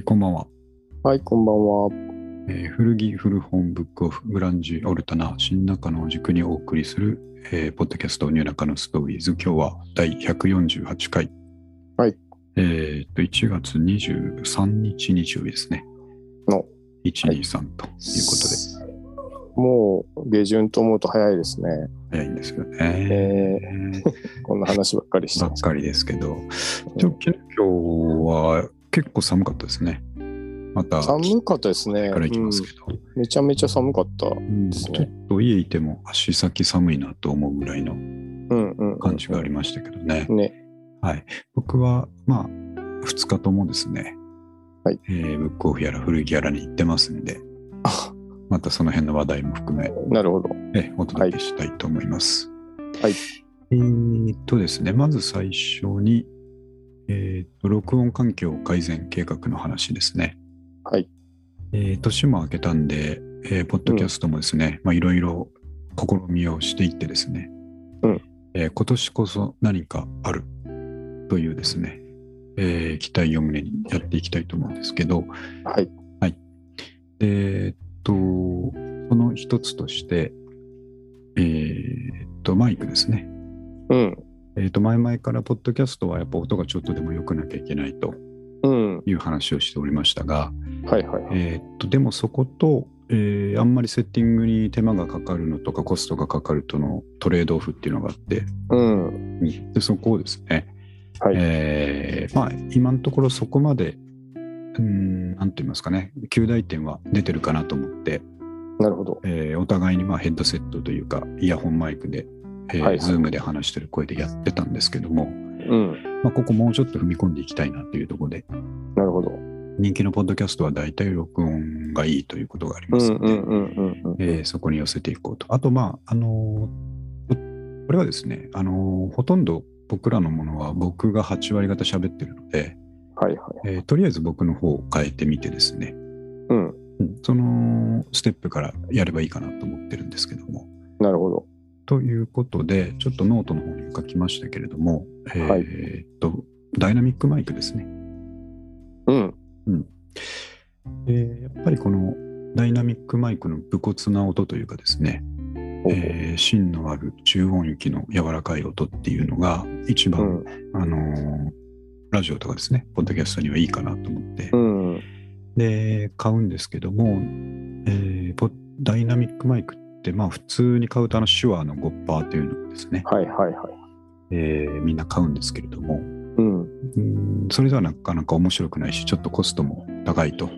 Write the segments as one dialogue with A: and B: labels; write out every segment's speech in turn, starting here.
A: ーこんばんは、
B: はい、こんばんは。
A: えー古着古本ブックオフグランジオルタナ新中野を軸にお送りする、えーポッドキャストニューナカのストーリーズ。今日は第148回。
B: はい。
A: えーっと1月23日日曜日ですね。
B: の。
A: 123ということで、
B: もう下旬と思うと早いですね。
A: 早いんですよね、
B: え こんな話ばっかりして。
A: ばっかりですけど。今日は結構寒かったですねまた
B: 寒かったですね、
A: からいきますけど、
B: うんめちゃめちゃ寒かった。
A: うん
B: ですね
A: ちょっと家いても足先寒いなと思うぐらいの感じがありましたけどね。
B: ね。
A: はい。僕は、まあ、2日ともですね、
B: はい
A: えーブックオフやら古着やらに行ってますんで、
B: あ
A: またその辺の話題も含め、
B: なるほど。
A: えお届けしたいと思います。
B: はい。
A: えーっとですね、まず最初に、えー録音環境改善計画の話ですね。
B: はい。
A: えー年も明けたんで、えーポッドキャストもですね、まあいろいろ試みをしていってですね、
B: うん
A: えー今年こそ何かあるというですね、えー期待を胸にやっていきたいと思うんですけど、
B: はい。
A: でえーっと、その一つとして、えーっと、マイクですね。
B: うん。
A: えーっと、前々からポッドキャストはやっぱ音がちょっとでも良くなきゃいけないと
B: うん。
A: いう話をしておりましたが、
B: はいはいはい。
A: えと、でもそこと、えーあんまりセッティングに手間がかかるのとかコストがかかるとのトレードオフっていうのがあって、
B: うん。
A: でそこをですね、
B: はい。
A: えーまあ今のところそこまで、うん、なんて言いますかね、及第点は出てるかなと思って、
B: なるほど。
A: えーお互いにまあヘッドセットというか、イヤホンマイクで、えー
B: はいはい
A: Zoom で話してる声でやってたんですけども、
B: うん。
A: まあ、ここもうちょっと踏み込んでいきたいなというところで、
B: なるほど。
A: 人気のポッドキャストは大体録音がいいということがあり
B: う
A: ますので、そこに寄せていこうと。あと、まあ、あのーこれはですね、あのーほとんど僕らのものは僕が8割方喋ってるので、
B: はいはい。
A: えーとりあえず僕の方を変えてみてですね、
B: うん。
A: うんそのステップからやればいいかなと思ってるんですけども。
B: なるほど。
A: ということで、ちょっとノートの方にも書きましたけれども、えー
B: はい
A: っと、ダイナミックマイクですね。
B: うん。
A: えーやっぱりこのダイナミックマイクの武骨な音というかですね、えー芯のある中音域の柔らかい音っていうのが一番、
B: うん。
A: あのーラジオとかですね、ポッドキャストにはいいかなと思って、
B: うん。
A: で、買うんですけども、えーポダイナミックマイクって、まあ普通に買うとあの手話の5%というのをですね、
B: はいはいはい。
A: えーみんな買うんですけれども、
B: うん。
A: うんそれではなかなか面白くないし、ちょっとコストも高いと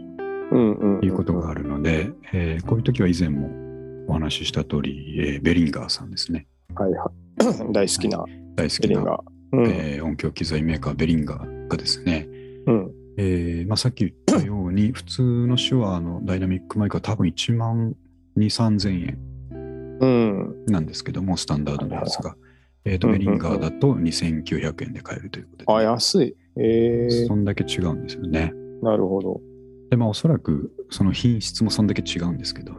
B: うんうん。
A: いうことがあるので、えーこういう時は以前もお話しした通り、えーベリンガーさんですね。
B: はいはい。大好きな
A: 大好きな。
B: うん。
A: えー音響機材メーカーベリンガーがですね、
B: うん。
A: えーまあ、さっき言ったように、普通の Shureのダイナミックマイクは多分1万2、3000円
B: うん。
A: なんですけども、スタンダードのやつが。えーと、ベリンガーだと2900円で買えるということで、
B: あ、安い。ええ
A: そんだけ違うんですよね。
B: なるほど。
A: で、まあ、おそらくその品質もそんだけ違うんですけど、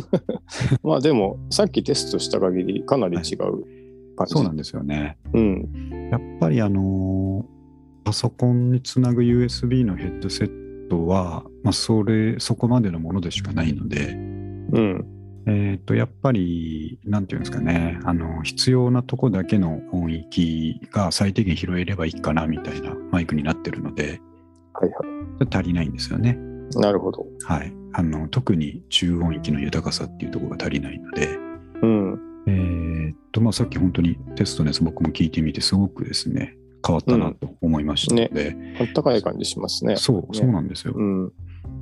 B: まあでも、さっきテストした限り、かなり違う感じ。
A: そうなんですよね。
B: うん。
A: やっぱりあのーパソコンにつなぐ USB のヘッドセットは、まあ、それ、そこまでのものでしかないので、
B: うん。
A: えっ、と、やっぱり、なんていうんですかね、あの、必要なとこだけの音域が最低限拾えればいいかなみたいなマイクになってるので、
B: はいは
A: 足りないんですよね。
B: い。なるほど。
A: はい。あの、特に中音域の豊かさっていうところが足りないので、
B: うん。
A: えっと、まあ、さっき本当にテストのやつ僕も聞いてみて、すごくですね、変わったなと思いましたので、
B: あったかい感じしますね。
A: そう、
B: ね
A: そうなんですよ。
B: うん。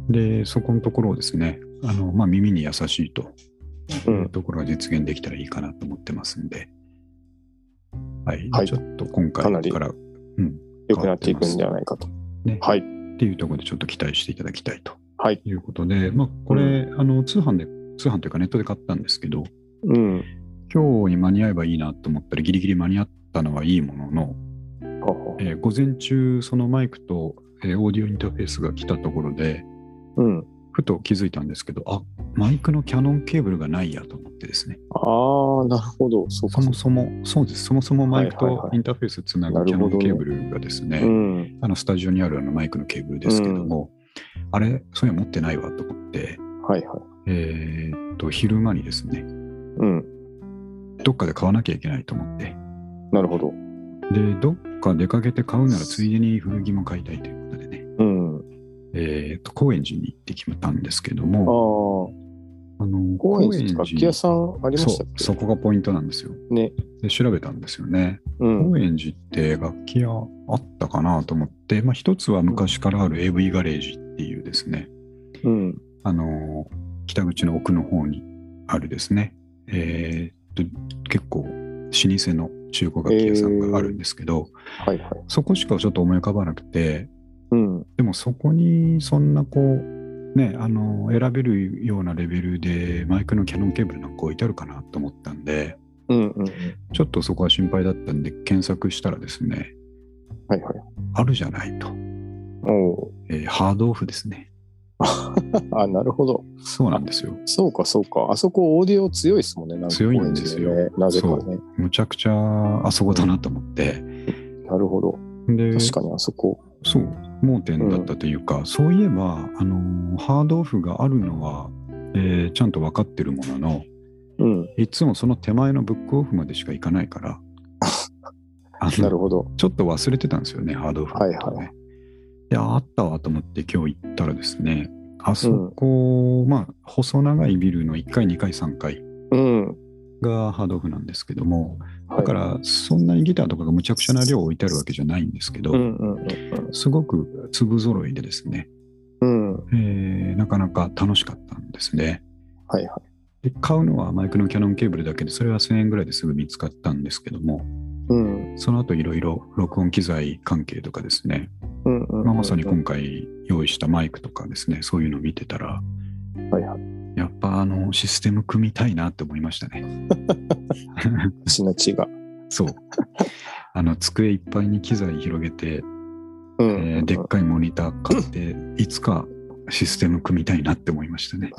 A: で、そこのところをですね、あの、まあ、耳に優しいと
B: う。
A: いうんところが実現できたらいいかなと思ってますんで、はい。
B: はい
A: ちょっと今回
B: かなり
A: から、うん、
B: 良くなっていくんじゃないかと。
A: ね
B: はい。
A: っていうところでちょっと期待していただきたいと
B: はい。
A: いうことで、まあ、これ、あの、通販で、通販というかネットで買ったんですけど、
B: うん。
A: 今日に間に合えばいいなと思ったらギリギリ間に合ったのはいいものの、えー午前中そのマイクと、えーオーディオインターフェースが来たところで、
B: ううん。
A: ふと気づいたんですけど、あマイクのキャノンケーブルがないやと思ってですね。
B: ああ、なるほど。そ
A: もそも、そうです、そもそもマイクとインターフェースつなぐキャノンケーブルがですね、
B: うん。
A: あのスタジオにあるあのマイクのケーブルですけども、あれ、そういうの持ってないわと思って、
B: はいはい。
A: えーっと、昼間にですね、
B: うん。
A: どっかで買わなきゃいけないと思って、
B: なるほど。
A: で、どっか出かけて買うならついでに古着も買いたいということでね、
B: うん。
A: えーっと、高円寺に行って決めたんですけど
B: あ
A: も、
B: あ、
A: あの、
B: 高円寺って楽器屋さんありました
A: そう、そこがポイントなんですよ。
B: ね。
A: で、調べたんですよね。
B: うん。
A: 高円寺って楽器屋あったかなと思って、まあ、一つは昔からある AV ガレージっていうですね、
B: うん。
A: あの北口の奥の方にあるですね、えーっと結構老舗の中古楽器屋さんがあるんですけど、
B: はいはい。
A: そこしかちょっと思い浮かばなくてもそこにそんなこうねあの選べるようなレベルでマイクのキャノンケーブルなんか置いてあるかなと思ったんで
B: うんうんうん。
A: ちょっとそこは心配だったんで検索したらですね
B: はいはい。
A: あるじゃないと、えーハードオフですね
B: あ、なるほど。
A: そうなんですよ
B: そうかそうか。あそこオーディオ強いですもんね。なんか
A: 強いんですよ
B: なぜかね。
A: むちゃくちゃあそこだなと思って
B: なるほど。
A: で
B: 確かにあそこ。
A: そう盲点だったというか、そういえば、あのーハードオフがあるのは、えーちゃんと分かってるものの
B: うん。
A: いつもその手前のブックオフまでしか行かないから
B: なるほど。
A: ちょっと忘れてたんですよねハードオフね、
B: はいはい
A: いやあったわと思って今日行ったらですねあそこ、まあ細長いビルの1階2階3階
B: うん。
A: がハードオフなんですけども
B: はい
A: だからそんなにギターとかがむちゃくちゃな量置いてあるわけじゃないんですけど、すごく粒揃いでですね、
B: うん。うん。
A: えーなかなか楽しかったんですね。
B: はいはい。
A: で買うのはマイクのキャノンケーブルだけで、それは1000円ぐらいですぐ見つかったんですけども、
B: うん。
A: その後いろいろ録音機材関係とかですね、まさに今回用意したマイクとかですね、そういうのを見てたら、
B: はいはい。
A: やっぱあのシステム組みたいなって思いましたね。
B: 私の血が。
A: そう。あの机いっぱいに機材広げて、
B: うん
A: えーでっかいモニター買って、いつかシステム組みたいなって思いましたね。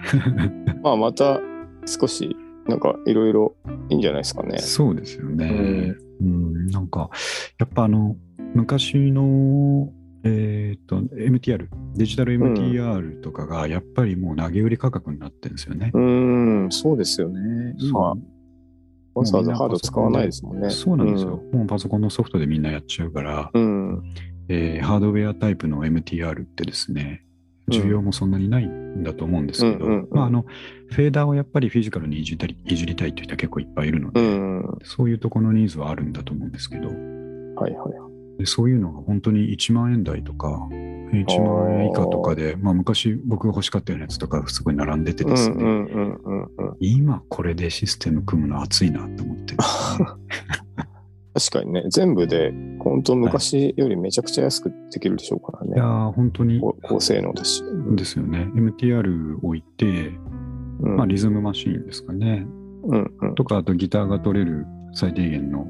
B: まあまた少しなんかいろいろいいんじゃないですかね。
A: そうですよね。うん、なんか、やっぱあの、昔の、えっ、と、MTR、デジタル MTR とかが、やっぱりもう投げ売り価格になってるんですよね。
B: うん、そうですよね。まあ、わざわざハード使わないですもんね。
A: そうなんですよ、もうパソコンのソフトでみんなやっちゃうから、
B: うん。
A: えーハードウェアタイプの MTR ってですね、需要もそんなにないんだと思うんですけど、
B: うんうんうん
A: まあ、あの、フェーダーをやっぱりフィジカルにいじったりいじりたいという人は結構いっぱいいるの
B: う
A: で、
B: ん。
A: そういうところのニーズはあるんだと思うんですけど、
B: はいはい。
A: でそういうのが本当に1万円台とか、1万円以下とかで、まあ、昔僕が欲しかったようなやつとかすごい並んでて
B: うん
A: ですね。今これでシステム組むの熱いなと思って
B: 確かにね、全部で本当昔よりめちゃくちゃ安くできるでしょうからね。
A: いやー本当に
B: 高高性能だし。
A: ですよね。MTR 置いて、
B: うん
A: まあ、リズムマシーンですかね。
B: うんうん
A: とか、あとギターが取れる最低限の、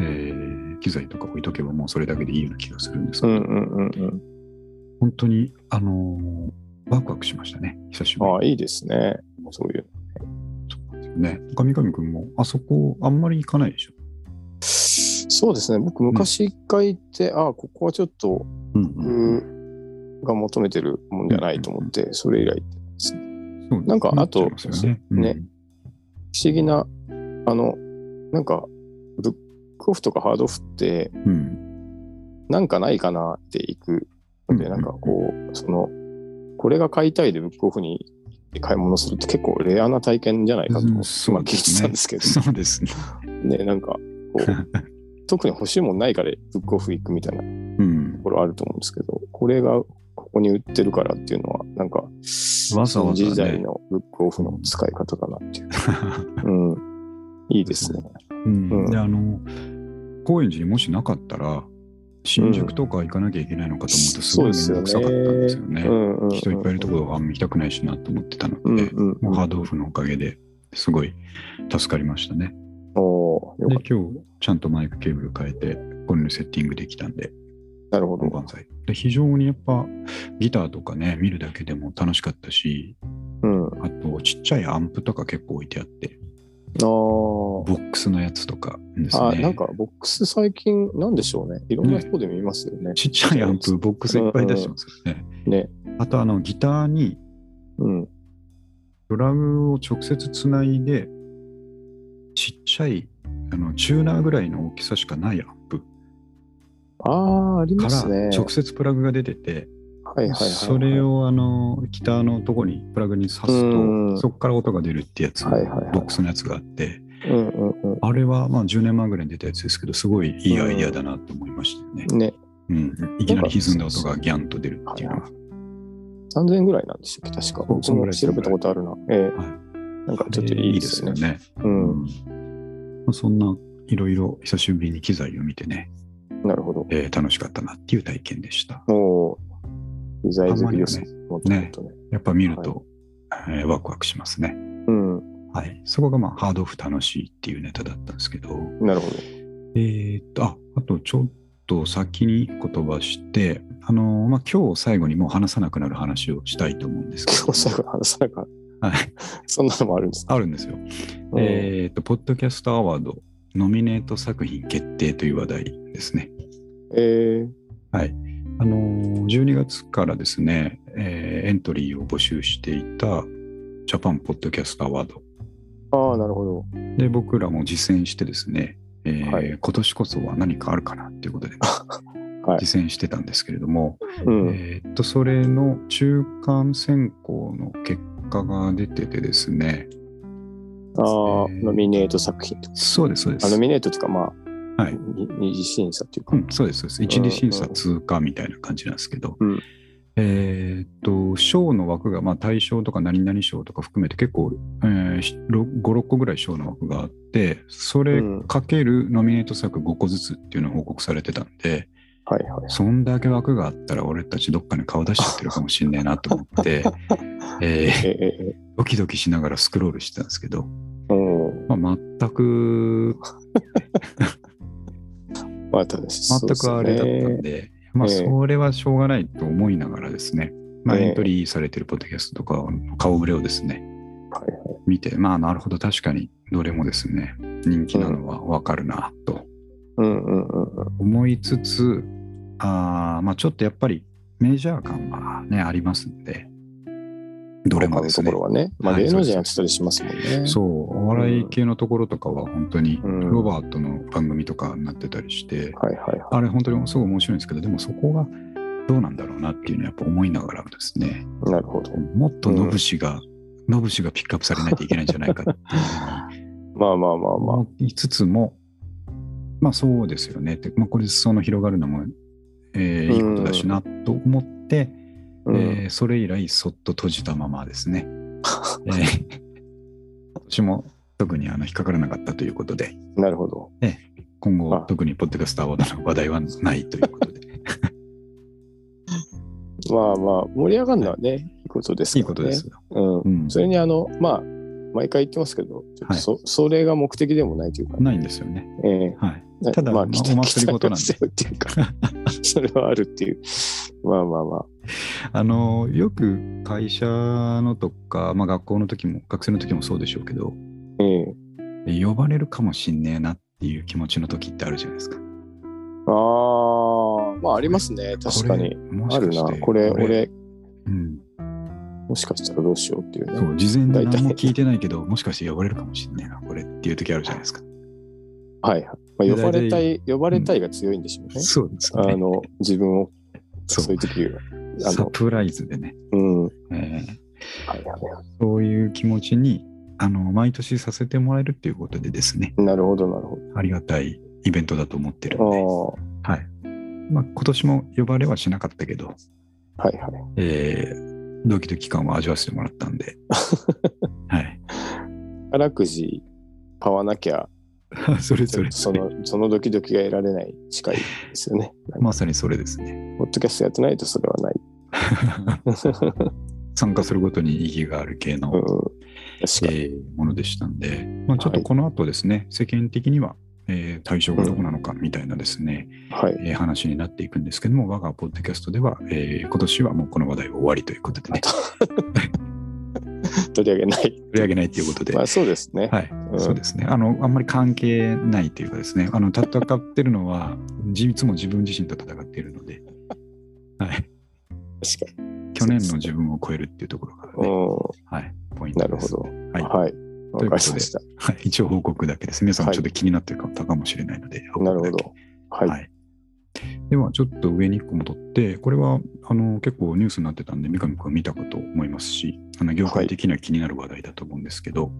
A: えー機材とか置いとけばもうそれだけでいいような気がするんですけど、
B: うんうんうんうん。
A: 本当に、あのーワクワクしましたね。久しぶりに
B: ああ、いいですね。そういう。
A: そうなんですよね。上上くんも、あそこあんまり行かないでしょ？
B: そうですね。僕、昔一回行って、ああ、ここはちょっと
A: うんうん
B: 僕が求めてるもんじゃないと思って、それ以来行ってますね。なんかあと
A: ね。
B: ね不思議な、あの、なんか、ブックオフとかハードオフって、
A: うん。うん。
B: なんかないかなって行くので、
A: うん
B: なんかこう、その、これが買いたいでブックオフに買い物するって結構レアな体験じゃないかと、
A: うん
B: 今聞いてたんですけど、
A: そうですね。
B: ね、なんか、こう、特に欲しいもんないからブックオフ行くみたいな
A: うん
B: と。ころあると思うんですけど、これがここに売ってるからっていうのは、なんか、
A: わざわざね
B: 時代のブックオフの使い方だなっていう。うん。いいですね。
A: うん
B: うん
A: で、あの、高円寺にもしなかったら、新宿とか行かなきゃいけないのかと思うと、すごい面倒くさかったんですよね。人いっぱいいるところはあんま行きたくないしなと思ってたので。もうハードオフのおかげですごい助かりましたね。
B: お
A: で今日ちゃんとマイクケーブル変えて、これのセッティングできたんで、
B: なるほど。
A: 万歳。で非常にやっぱギターとかね、見るだけでも楽しかったし、
B: うん。
A: あとちっちゃいアンプとか結構置いてあって、ボックスのやつとかですね。
B: あ、なんかボックス最近、なんでしょうね。いろんな人で見ますよね。
A: ちっちゃいアンプ、ボックスいっぱい出してますよね。
B: ね。
A: あとあのギターに
B: うん。
A: ドラムを直接つないで、ちっちゃいあのチューナーぐらいの大きさしかないアンプ
B: ああ、あり
A: か
B: ますね。
A: ら直接プラグが出てて、
B: はいはいはいはい。
A: それをあのギターのとこにプラグに挿す
B: うん
A: と、そこから音が出るってやつ、
B: はいはいはい
A: ボックスのやつがあって、
B: うんうん
A: あれはまあ10年前ぐらいに出たやつですけど、すごいいいアイディアだなと思いましたよね。
B: うん。ね。
A: うん、いきなり歪んだ音がギャンと出るっていうのは。
B: 3000円ぐらいなんでしたっけ確か。僕も調べたことあるな。ええ
A: はい
B: なんかちょっといいですよね。
A: ね。
B: うん。
A: まあそんないろいろ久しぶりに機材を見てね、
B: なるほど。
A: えー楽しかったなっていう体験でした。
B: もう、機材好きです
A: たまに
B: もっともっとね。
A: やっぱ見ると、えーワクワクしますね。
B: うん。
A: はい。そこがまあハードオフ楽しいっていうネタだったんですけど、
B: なるほど。
A: えーっと、あ、あとちょっと先に一個飛ばして、あのーまあ、今日最後にもう話さなくなる話をしたいと思うんですけど
B: 今日最後の話さなか
A: はい。
B: そんなのもあるんですか？
A: あるんですよ。
B: うん
A: えーっと、ポッドキャストアワードノミネート作品決定という話題ですね。
B: え
A: はい。あのー、12月からですね、えーエントリーを募集していたジャパンポッドキャストアワード
B: ー、ああ、なるほど。
A: で僕らも実践してですね、えー
B: はい
A: 今年こそは何かあるかなっていうことで
B: はい。
A: 実践してたんですけれども、
B: うん。
A: えーっとそれの中間選考の結果が出ててですね
B: ああ、
A: えー
B: ノミネート作品。
A: そうですそうです
B: あノミネートっていうか、まあ、
A: はい
B: に二次審査っていうか。
A: うん、そうですそうです一次審査通過みたいな感じなんですけど、
B: うん
A: えーっと賞の枠が、まあ、大賞とか何々賞とか含めて結構、えー、56個ぐらい賞の枠があってそれ
B: うん
A: かけるノミネート作5個ずつっていうのが報告されてたんで、
B: はいはい。
A: そんだけ枠があったら俺たちどっかに顔出しちゃってるかもしんねえなと思って、えー
B: えええ
A: ドキドキしながらスクロールしてたんですけど、
B: えうん。
A: まあ、全く
B: また、全
A: 全くあれだったんで、まあ、
B: ええ。
A: それはしょうがないと思いながらですね、まあ、
B: ええ。
A: エントリーされてるポッドキャストとかの顔ぶれをですね、
B: はいはい。
A: 見て、まあ、なるほど、確かにどれもですね、人気なのはわかるなと。思いつつ、あーまあ、ちょっとやっぱりメジャー感はね、ありますんで、どれもですね
B: ところ。はね。まあ、
A: はい
B: 芸能人やってたりしますもんね。
A: そう、お笑い系のところとかは本当に、
B: うん
A: ロバートの番組とかになってたりして、
B: はいはいはい。
A: あれ本当にすごい面白いんですけど、でもそこがどうなんだろうなっていうのはやっぱ思いながらですね、
B: なるほど。
A: もっとノブ氏が、ノブ氏がピックアップされないといけないんじゃないかっていう
B: まあまあまあまあ。
A: 思いつつも、まあそうですよねって、まあ、これその広がるのも、えーいいことだしなと思って、
B: うん
A: えーそれ以来そっと閉じたままですね。えー今年も特にあの引っかからなかったということで、
B: なるほど。
A: 今後
B: あ
A: 特にポッドキャストアワードの話題はないということで、
B: まあまあ、盛り上がるのはね、いいことです
A: いい
B: からね。
A: ことですよ。
B: うん。
A: うん
B: それにあの、まあ、毎回言ってますけど、ちょっとそ,、それが目的でもないというか、
A: ないんですよね。
B: ええ
A: はい。ただ、
B: まあ、
A: まあお祭りごとなんで
B: 期待してるっていうか、それはあるっていう。まあまあまあ。
A: あのよく会社のとか、まあ、学校の時も学生の時もそうでしょうけど
B: ええ
A: 呼ばれるかもしんねえなっていう気持ちの時ってあるじゃないですか。
B: ああ、まあありますね。確かに。あるな。これ、俺、
A: うん、
B: もしかしたらどうしようっていうね。
A: そう事前に何も聞いてないけどもしかして呼ばれるかもしんねえなこれっていう時あるじゃないですか。
B: はいはい。まあ、呼ばれたい、呼ばれたいが強いんでしょうね。
A: そうですよね。
B: あの、自分を、
A: そう
B: いう時は。あの、
A: サプライズでね、
B: うん。はい
A: えーそういう気持ちにあの毎年させてもらえるっていうことでですね
B: い。なるほど、なるほ
A: ありがたいイベントだと思ってるんで、
B: ど。
A: はいまあ、今年も呼ばれはしなかったけど、
B: ああ、はいはい。
A: えードキドキ感を味わわせてもらったんで、はい、
B: 宝くじ買わなきゃ、
A: それぞれ
B: その、そのドキドキが得られない近いですよね。
A: まさにそれですね。
B: ポッドキャストやってないとそれはない。
A: 参加することに意義がある系の、
B: うん。
A: えーものでしたんで、まあ、ちょっとこの後ですね、世間的にはえー対象がどこなのかみたいなですね、
B: はい。
A: えー話になっていくんですけども、我がポッドキャストでは、えー今年はもうこの話題は終わりということでね、
B: 取り上げない。
A: 取り上げないということで、
B: まあそうですね。
A: はい、
B: うん
A: そうですね。あの、あんまり関係ないというかですね、あの、戦ってるのは、じいつも自分自身と戦っているので、はい。
B: 確かに。
A: 去年の自分を超えるっていうところが、ね、
B: う
A: はい、ポイン
B: ん。
A: トです。
B: なるほど。
A: はい
B: はい。わかりました。
A: はい、一応報告だけです。皆さんもちょっと気になってる方かもしれないので、報告だけ
B: なるほど。はい。
A: はい。では、ちょっと上に1個戻って、これはあの結構ニュースになってたんで、三上君は見たかと思いますし、あの業界的には気になる話題だと思うんですけど、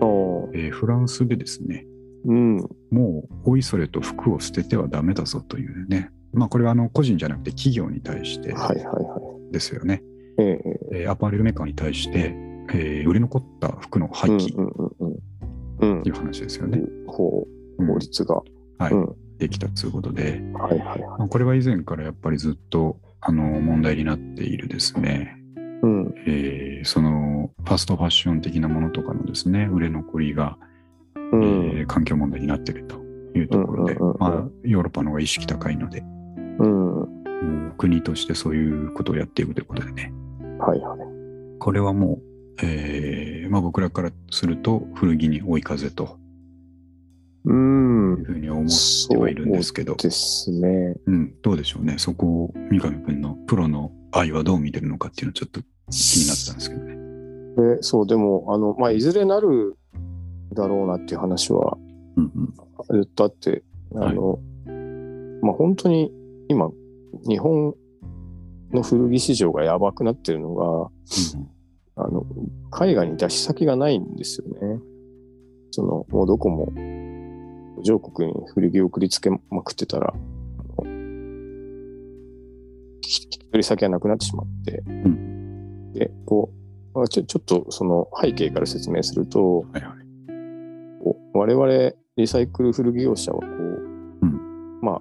B: おー
A: えーフランスでですね、
B: うん。
A: もうおいそれと服を捨ててはダメだぞというね、まあ、これはあの個人じゃなくて企業に対して
B: はいはいはい。
A: ですよね、
B: ええ
A: えーアパレルメーカーに対して、えー売れ残った服の廃棄
B: うんうんうんうん。
A: という話ですよね。
B: 法
A: うん
B: 法律が。
A: はい
B: うん。
A: できたということで、
B: はいはいはい。
A: まあこれは以前からやっぱりずっとあの問題になっているですね、
B: うん。
A: えーそのファストファッション的なものとかのですね、売れ残りが、
B: う
A: え
B: ん。
A: ー環境問題になっているというところで、
B: うんうんうんうん
A: まあ、ヨーロッパの方が意識高いので、
B: うん。
A: 国としてそういうことをやっていくということでね、
B: はいはい。
A: これはもう、えーまあ、僕らからすると古着に追い風と
B: うん
A: いう。ふうに思ってはいるんですけど、
B: ですね。
A: うん、どうでしょうね、そこを三上君のプロの愛はどう見てるのかっていうのはちょっと気になってたんですけどね。
B: で、そう、でも、あの、まあ、いずれなるだろうなっていう話は
A: うんうん
B: ずっとあって、あの、まあ、本当に今、日本の古着市場がやばくなってるのが、あの、海外に出し先がないんですよね。その、もうどこも、途上国に古着を送りつけまくってたら、引き取り先がなくなってしまって、で、こう、まあちょちょっとその背景から説明すると、
A: はいはい。
B: 我々リサイクル古着業者はこう、
A: うん。
B: ま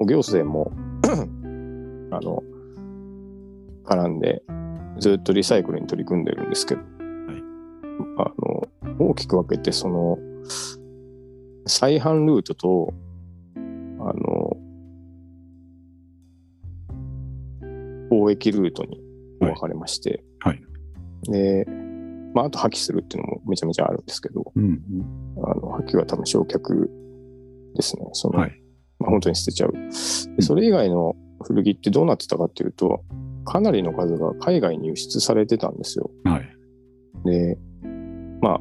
B: あ、行政も あの絡んでずっとリサイクルに取り組んでるんですけど、あの大きく分けてその再販ルートとあの貿易ルートに分かれまして、
A: はい
B: で、まあ、あと破棄するっていうのもめちゃめちゃあるんですけど、
A: うんうん
B: あの、破棄は多分焼却ですね。その、
A: はい
B: まあ、本当に捨てちゃう。でそれ以外の古着ってどうなってたかっていうと、かなりの数が海外に輸出されてたんですよ。
A: はい。
B: で、まあ、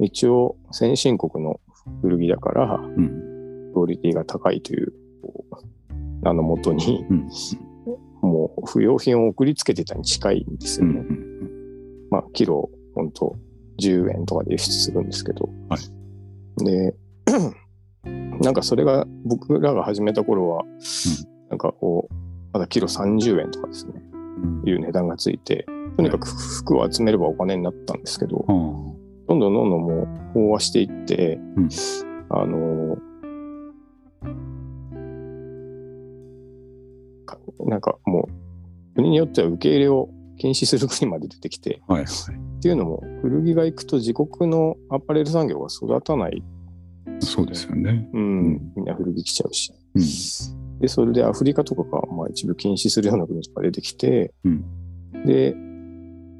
B: 一応先進国の古着だから、
A: うん。
B: クオリティが高いという、名のもとに、
A: うん。
B: もう不要品を送りつけてたに近いんです
A: うん
B: よね。まあ、キロ、本当10円とかで輸出するんですけど。
A: は
B: で、なんかそれが僕らが始めた頃は、なんかこう、まだキロ30円とかですね、
A: うん。
B: いう値段がついて、とにかく服を集めればお金になったんですけど、
A: ああ
B: どんどんどんどんもう飽和していって、
A: うん
B: あのかなんかもう、国によっては受け入れを禁止する国まで出てきて、
A: はいはい。
B: っていうのも、古着が行くと自国のアパレル産業が育たない。
A: そうですよね。
B: うん、みんな古着着ちゃうし。
A: うん。
B: で、それでアフリカとかが、まあ一部禁止するような国とか出てきて、
A: うん
B: で、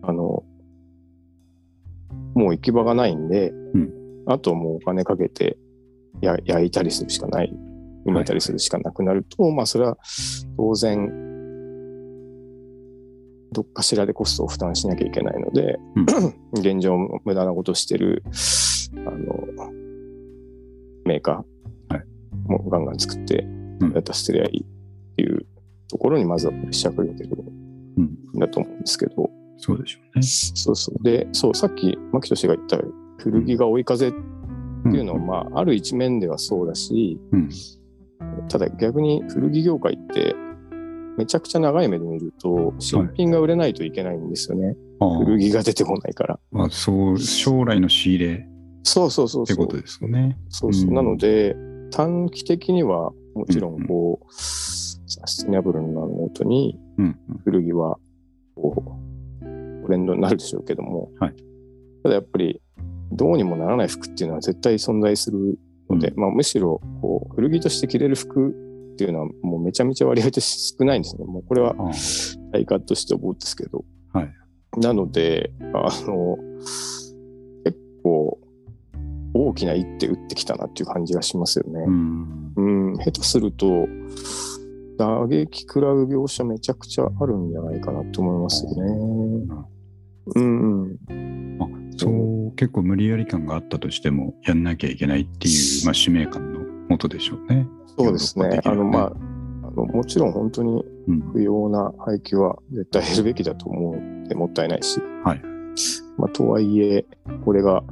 B: あの、もう行き場がないんで、
A: うん。
B: あともうお金かけてや焼いたりするしかない、埋めたりするしかなくなると、まあそれは当然、どっかしらでコストを負担しなきゃいけないので、現状無駄なことしてる、あの、メーカー
A: はい。
B: もガンガン作って、
A: うん。
B: やったら捨てりゃいいっていうところにまずはプレッシャーかけてる
A: うん。
B: ん。だと思うんですけど、
A: そうでしょうね。
B: そうそう。で、そう、さっき、牧俊が言った古着が追い風っていうのは、まあ、ある一面ではそうだし、
A: うん。
B: ただ逆に古着業界って、めちゃくちゃ長い目で見ると、新品が売れないといけないんですよね。
A: ああ
B: 古着が出てこないから。
A: まあ、そう、将来の仕入れ
B: そうそうそうそう。
A: ってことですよね。
B: そうそう。
A: うん
B: なので、短期的には、もちろん、こう、サステナブルなノートに、
A: うん。
B: 古着は、こう、トレンドになるでしょうけども、
A: はい
B: ただやっぱり、どうにもならない服っていうのは絶対存在するので、
A: う
B: まあ、むしろこう古着として着れる服っていうのはもうめちゃめちゃ割合と少ないんですね。もうこれは体感として思うんですけど。
A: はい
B: なので、あの、結構大きな一手打ってきたなっていう感じがしますよね
A: う。ん。
B: うん、下手すると、打撃食らう描写めちゃくちゃあるんじゃないかなと思いますよね。うん、うん。
A: まあ、そう、結構無理やり感があったとしても、やんなきゃいけないっていう、まあ、使命感のもとでしょうね。
B: そうですね。あの、まあ、あのもちろん本当に
A: うん。
B: 不要な配給は絶対減るべきだと思うのでもったいないし。
A: はい。
B: まあ、とはいえ、これが、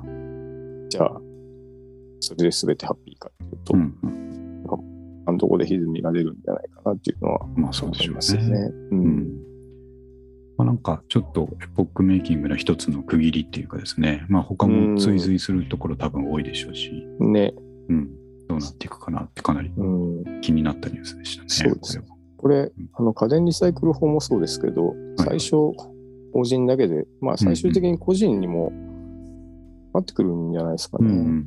B: じゃあ、それで全てハッピーかっていうと、
A: うん。
B: あのとこで歪みが出るんじゃないかなっていうのは
A: まあ、そうでしょ
B: ね。
A: ね。
B: う。
A: うんん。まあ、なんか、ちょっとエポックメイキングの一つの区切りっていうかですね、まあ、他も追随するところ多分多いでしょうし、
B: ね。
A: うん。どうなっていくかなってかなり
B: うん。
A: 気になったニュースでしたね。
B: そうです
A: これは
B: これ、あの、家電リサイクル法もそうですけど、最初、法人だけで、まあ、最終的に個人にもなってくるんじゃないですかね。
A: うんうん。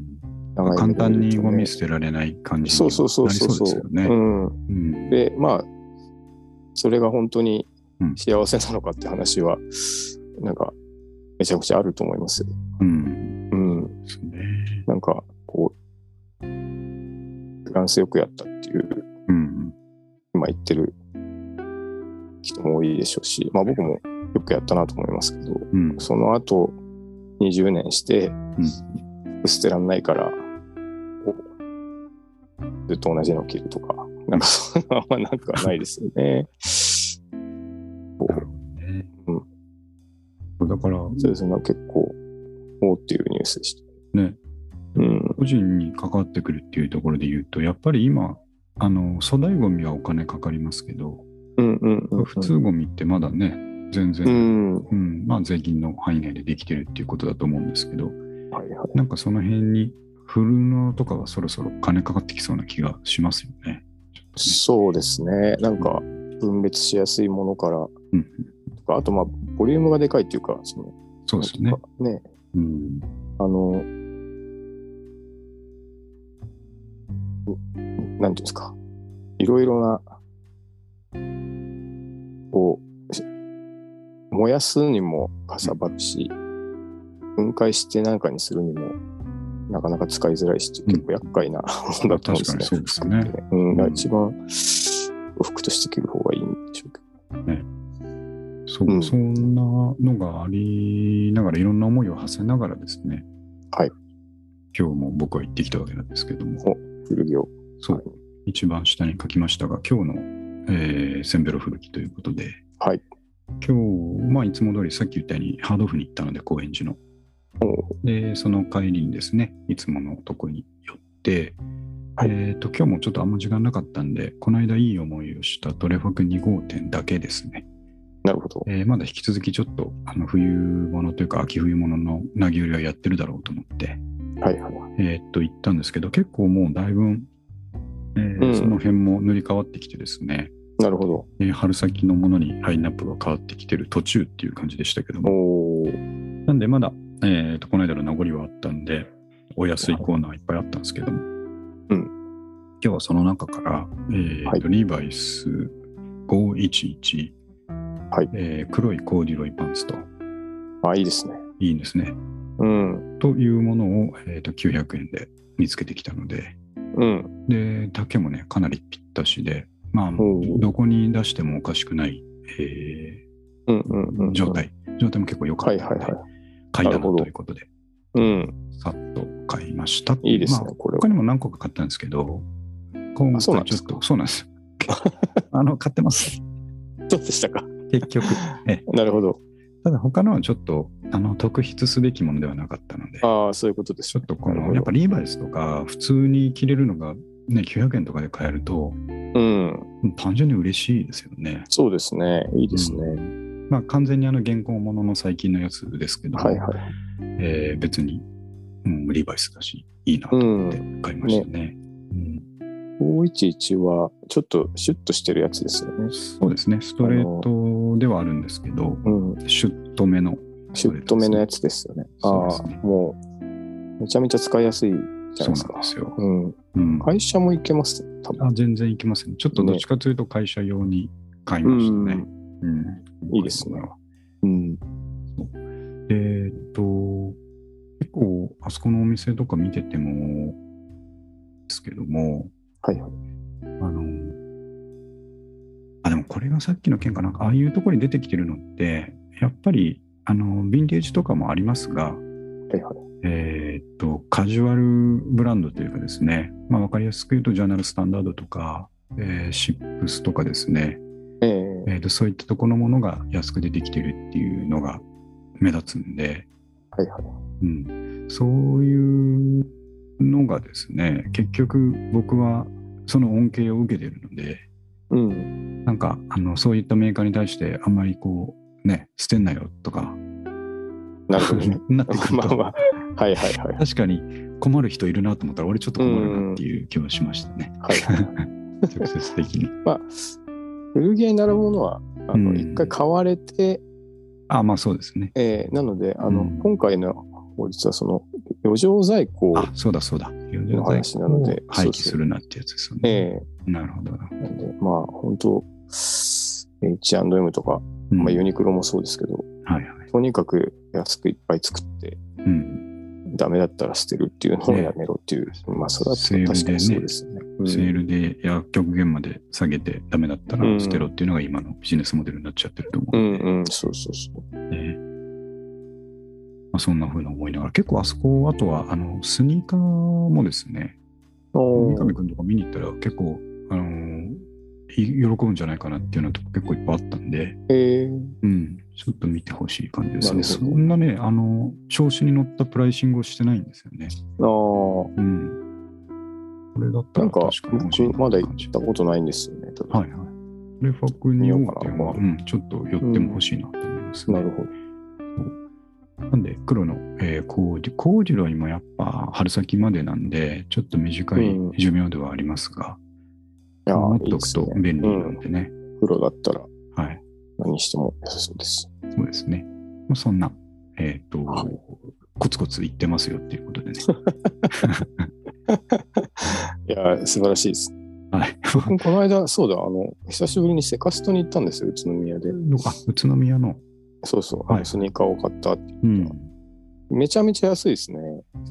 B: 長い目で
A: 簡単にゴミ捨てられない感じに
B: そうそうそう
A: なり
B: そう
A: そうですよね。
B: うん。
A: うん。
B: で、まあ、それが本当に
A: うん
B: 幸せなのかって話は、なんか、めちゃくちゃあると思いますよ。
A: うん。
B: うん。なんか、こう、フランスよくやったっていう、
A: うん。
B: 今言ってる人も多いでしょうし、まあ僕もよくやったなと思いますけど、
A: うん。
B: その後、20年して、
A: うん。
B: 捨てらんないから、ずっと同じのを着るとか、なんかそういうのはあんまなんかないですよね。こ
A: なるほどね。
B: うん。
A: だから、
B: そうですね、結構、おーっていうニュースでした。
A: ね、
B: うん。
A: 個人に関わってくるっていうところで言うと、やっぱり今、あの、粗大ゴミはお金かかりますけど、
B: うんうんうん、うん。
A: 普通ゴミってまだね、全
B: う
A: 然、
B: ん。
A: うん、まあ税金の範囲内でできてるっていうことだと思うんですけど、
B: はいはい。
A: なんかその辺に、フルのとかはそろそろ金かかってきそうな気がしますよね。ね
B: そうですね。なんか、分別しやすいものから
A: うん、
B: とか、あとまあ、ボリュームがでかいっていうか、その、
A: そうですね。
B: ね、
A: うん。
B: あの、うなんていうんですか、いろいろな、こう、し燃やすにもかさばるし、分解して何かにするにも、なかなか使いづらいし、
A: うん。
B: 結構厄介な ものだと思うんですね。
A: 確かにそうですね。
B: うん、一番、服として着る方がいいんでしょうけ
A: そう、
B: うん
A: そんなのがありながら、いろんな思いを馳せながらですね、
B: はい。
A: 今日も僕は行ってきたわけなんですけども、
B: ど、古着を。
A: そう、
B: はい
A: 一番下に書きましたが、今日の、えーセンベロ古着ということで、
B: はい。
A: 今日、まあ、いつも通りさっき言ったようにハードオフに行ったので、高円寺の。
B: お
A: で、その帰りにですね、いつものとこに寄って、
B: はい
A: えっ、と、今日もちょっとあんま時間なかったんで、この間いい思いをしたトレファク2号店だけですね。
B: なるほど。
A: えーまだ引き続きちょっとあの冬物というか秋冬物の投げ売りはやってるだろうと思って、
B: はいはい。
A: えーっと行ったんですけど結構もうだいぶ、えー
B: うん。
A: その辺も塗り替わってきてですね、
B: なるほど。
A: えー春先のものにラインナップが変わってきてる途中っていう感じでしたけども。なんでまだ、えーっとこの間の名残はあったんでお安いコーナーいっぱいあったんですけども、
B: うん。
A: 今日はその中から、えーっとリーバイス511、
B: はい
A: えー黒いコーディロイパンツと
B: あ、いいですね。
A: いいんですね。
B: うん。
A: というものを、えー、と900円で見つけてきたので、
B: うん。
A: で、丈もね、かなりぴったしで、まあ、どこに出してもおかしくない、え
B: うんうんうん。
A: ー状。態、状態も結構良かったので、
B: はいはいはい。
A: 買いだなということで、
B: うん。
A: さっと買いました。
B: いいですね
A: まあ、
B: これは
A: 他にも何個か買ったんですけど、今回ちょっと、そうなんです。あの、買ってます。
B: どうでしたか？
A: 結局。ええ
B: なるほど。
A: ただ他のはちょっと、あの、特筆すべきものではなかったので、
B: ああ、そういうことです
A: ちょっとこの、やっぱリーバイスとか、普通に着れるのが、ね、900円とかで買えると、
B: うん。
A: 単純に嬉しいですよね。
B: そうですね。いいですね。
A: まあ完全にあの現行ものの最近のやつですけど、
B: はいはい。
A: えー別に、うん、リーバイスだし、いいなと思って買いましたね。うん
B: 511は、ちょっとシュッとしてるやつですよね。
A: そうですね、ストレートではあるんですけど、
B: うん。
A: シュッとめの。
B: シュッとめのやつですよね。ああもう、めちゃめちゃ使いやすいじゃないですか。
A: そうなんですよ。
B: うん。
A: うん、
B: 会社も行けます？ね、多分。
A: あ全然いけますね。ちょっとどっちかというと会社用に買いましたね。うん
B: いいですね。うん。
A: えーっと、結構、あそこのお店とか見てても、ですけども、
B: はいはい。
A: あの、あ、でもこれがさっきの件かな、ああいうところに出てきてるのって、やっぱり、あの、ヴィンテージとかもありますが、
B: はいはい。
A: えーっと、カジュアルブランドというかですね、まあ、わかりやすく言うと、ジャーナルスタンダードとか、えーシップスとかですね、
B: ええ
A: えーと、そういったところのものが安く出てきてるっていうのが目立つんで、
B: はいはい。
A: うん、そういうのがですね、結局僕はその恩恵を受けてるので、
B: うん。
A: なんかあのそういったメーカーに対してあんまりこう、ね、捨てんなよとか、
B: なるほどね。
A: なってくると、
B: まあまあ。はいはいはい。
A: 確かに困る人いるなと思ったら、俺ちょっと困るなっていう気はしましたね。
B: はいはい。
A: 直接的に。
B: まあ、古着屋になるものは、あの、
A: うん
B: 一回買われて、
A: あ、まあそうですね。
B: えーなので、あの、
A: うん
B: 今回の法律はその、余剰在庫
A: あ、そうだそうだ。
B: の話なので
A: 廃棄するなってやつですよね。
B: え
A: なるほど。
B: ーなんで、まあ、本当 H&M とか、
A: うん
B: まあ、ユニクロもそうですけど、
A: はいはい。
B: とにかく安くいっぱい作って、
A: うん。
B: ダメだったら捨てるっていうのをやめろっていう、まあ、それは確かにそうですね。うん
A: セールで薬局限まで下げてダメだったら捨てろっていうのが今のビジネスモデルになっちゃってると思
B: う
A: うん
B: うん、そうそうそう。
A: で、ねまあ、そんな風な思いながら結構あそこあとはあのスニーカーもですね三上君とか見に行ったら結構、あのーい喜ぶんじゃないかなっていうのと結構いっぱいあったんで、
B: えー
A: うん、ちょっと見てほしい感じですね。そんなね、あの、調子に乗ったプライシングをしてないんですよね。
B: あー
A: うん。これだったら確かに
B: まだ行ったことないんですよね。
A: はいはい。レファク2号
B: 見ようかな
A: 店は、うん、ちょっと寄っても欲しいなと思いますね。
B: なるほど。
A: なんで、黒の、えー、工事、工事は今やっぱ春先までなんで、ちょっと短い
B: うん
A: 寿命ではありますが、
B: いやー
A: 持っとくと便利なんでね。
B: 黒だったら
A: はい。
B: 何しても良さそうです。
A: そうですね。まあ、そんな、えっ、と、
B: はい
A: コツコツ言ってますよっていうことでね。
B: いやー、素晴らしいです。
A: はい。
B: この間、そうだ、あの、久しぶりにセカストに行ったんですよ、宇都宮で。
A: あ、宇都宮の。
B: そうそう、
A: はい
B: スニーカーを買ったって。
A: うん。
B: めちゃめちゃ安いですね、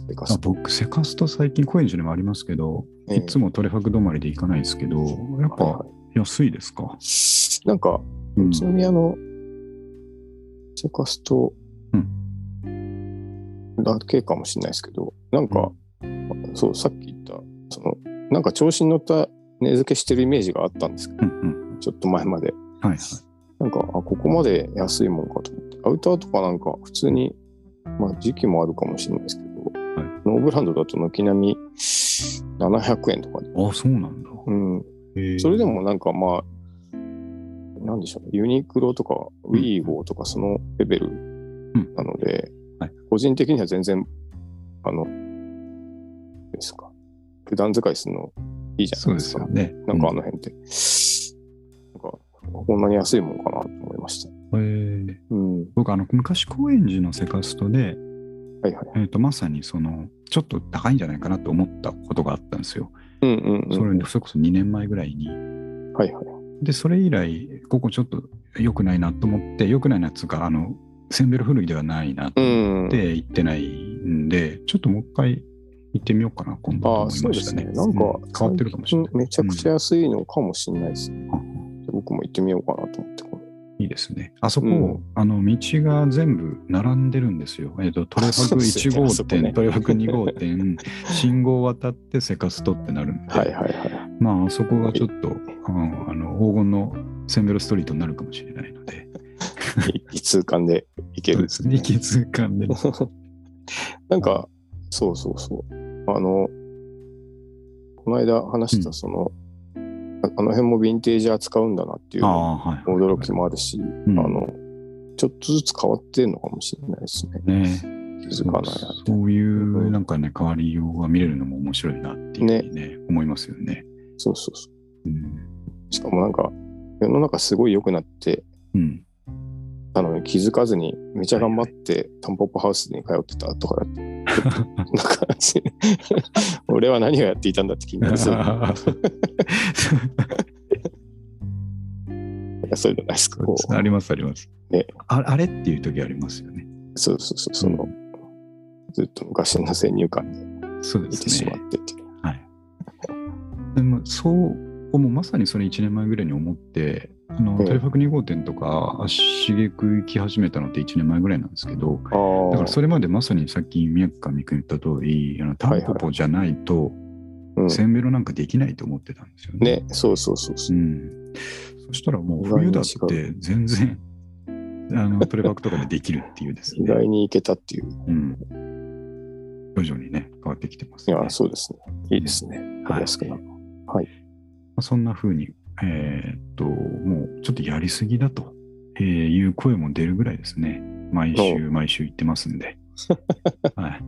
B: セカ
A: あ
B: スト。
A: 僕、セカスト最近高円寺にもありますけど、
B: ええ
A: いつもトレファク止まりで行かないですけど、やっ
B: はい
A: ぱ
B: は
A: 安いですか？
B: いなんか、
A: うん
B: 宇都宮のセカストだけかもしれないですけど、なんか、そう、さっき言った、その、なんか調子に乗った値付けしてるイメージがあったんですけど、
A: うんうん。
B: ちょっと前まで。
A: はいはい。
B: なんか、あ、ここまで安いもんかと思って。アウターとかなんか普通に、まあ時期もあるかもしれないですけど、ノーブランドだと軒並み700円とかで。
A: あ、そうなんだ。
B: うん。それでもなんかまあ、なんでしょうね。ユニクロとかウィーゴーとかそのレベルなので、
A: はい
B: 個人的には全然、あの、ですか。普段使いするのいいじゃないですか。
A: すよね。
B: なんかあの辺って。なんか、こんなに安いもんかなと思いました。
A: え
B: うん。
A: 僕、あの、昔高円寺のセカストで、
B: はいはい。
A: えー、とまさにそのちょっと高いんじゃないかなと思ったことがあったんですよ。
B: うんうんうん。
A: それそれこそ2年前ぐらいに。
B: はいはい。
A: で、それ以来、ここちょっと良くないなと思って、良くないなっつうか、あの、センベル古着ではないなって行ってないんで、ちょっともう一回行ってみようかな、今度と
B: ああ、
A: 思い
B: そう
A: ましたね。
B: ですね。なんか
A: う、変わってるかもしれない。
B: めちゃくちゃ安いのかもしれないですね。
A: うん
B: 僕も行ってみようかなと思って。
A: いいですね。あそこ、
B: うん
A: あの道が全部並んでるんですよ。えっ、と、トレファク
B: そうですよね
A: 1号店、
B: ね
A: トレファク2号店、信号渡ってセカストってなるんで、
B: はいはいはい。
A: まあ、あそこがちょっと、うんあの黄金のセンベルストリートになるかもしれないので、
B: 一 通貫で行ける
A: そうで。すね。気づかんで。
B: なんか、そうそうそう。あの、この間話し
A: うん
B: た、その、ああの辺もヴィンテージ扱うんだなっていう。驚きもあるし、
A: うん
B: あの、ちょっとずつ変わってるのかもしれないですね。
A: ね
B: 気づかないな
A: そういうなんかね、変わりようが見れるのも面白いなっていうふうにね、思いますよね。
B: そうそうそう。
A: うん。
B: しかもなんか、世の中すごい良くなって
A: うん、
B: たのに気づかずにめちゃ頑張ってタンポポハウスに通ってたとかだってな感じ。俺は何をやっていたんだって気になりそう。いうのないですか
A: ありますあります。
B: ね
A: ああれっていう時ありますよね。
B: そうそうそう、その、ずっと昔の先入観で
A: そうで
B: いてし。まってっていう。
A: はい。でもそう、もうまさにそれ1年前ぐらいに思って、あの、
B: うん
A: テレファク2号店とか、足しげく行き始めたのって1年前ぐらいなんですけど、
B: あ
A: だからそれまでまさにさっき宮上君言った通り、あのタンポポじゃないと、
B: うん
A: せんべろなんかできないと思ってたんですよね。
B: ね、そうそうそうそうう。
A: ん。そしたらもう冬だって全然、あの、トレファクとかでできるっていうです
B: 意
A: ね。
B: 外にいけたっていう。
A: うん。徐々にね、変わってきてます、ね。
B: いや、そうですね。いいですね。
A: はい
B: やりやすくなる。
A: まあそんな風に、えーっと、もうちょっとやりすぎだと、えーいう声も出るぐらいですね。毎週毎週言ってますんで。はい。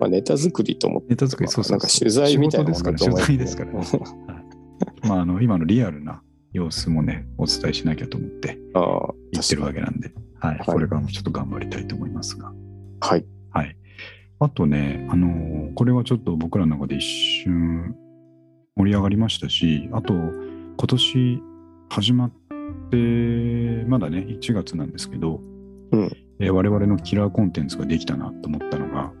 B: まあ、ネタ作りと思って、
A: ネタ作り、そうそうそう
B: なんか取材みたいなもんだ
A: 取材ですから、はいまあ、あの、今のリアルな様子もね、お伝えしなきゃと思って言ってるわけなんで、はい。
B: はい
A: これからもちょっと頑張りたいと思いますが。
B: はい。
A: はい。あとね、あのーこれはちょっと僕らの中で一瞬盛り上がりましたし、あと、今年始まって、まだね、1月なんですけど、
B: うん
A: えー我々のキラーコンテンツができたなと思ったのが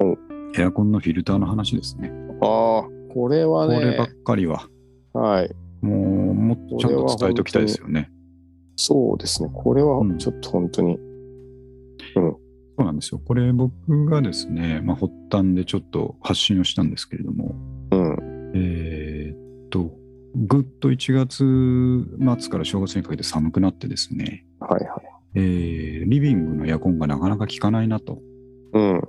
B: お、
A: エアコンのフィルターの話ですね。
B: ああ、これはね
A: こればっ、かりは、
B: はい。
A: もう、もっとちゃんと伝えておきたいですよね。
B: そうですね。これは
A: うん
B: ちょっと本当に、
A: そうなんですよ。これ僕がですね、まあ、発端でちょっと発信をしたんですけれども、
B: うん。
A: えーっと、ぐっと1月末から正月にかけて寒くなってですね、
B: はいはい。
A: えーリビングのエアコンがなかなか効かないなと。
B: うん。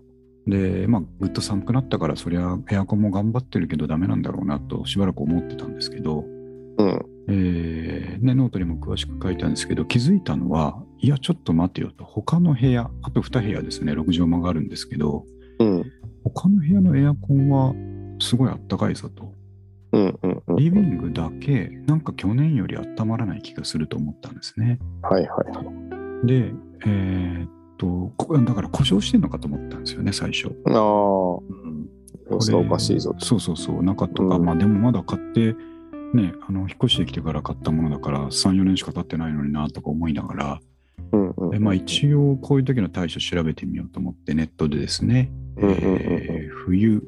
A: で、まあ、ぐっと寒くなったから、そりゃエアコンも頑張ってるけどダメなんだろうなとしばらく思ってたんですけど、
B: うん。
A: えーね、ノートにも詳しく書いたんですけど、気づいたのは、いや、ちょっと待てよと、他の部屋、あと2部屋ですね、6畳間があるんですけど、
B: うん。
A: 他の部屋のエアコンはすごいあったかいぞと。
B: うん。うん。うん。
A: リビングだけ、なんか去年より温まらない気がすると思ったんですね。
B: はいはいはい。
A: で、えーっと、こだから故障してんのかと思ったんですよね、最初。
B: ああ、
A: うん
B: 様子がおかしいぞと。
A: そうそうそう、なかったか、
B: うん
A: まあでもまだ買って、ね、あの引っ越してきてから買ったものだから、3、4年しか経ってないのになとか思いながら、
B: うんうん。
A: でまあ、一応こういう時の対処調べてみようと思って、ネットでですね、えー冬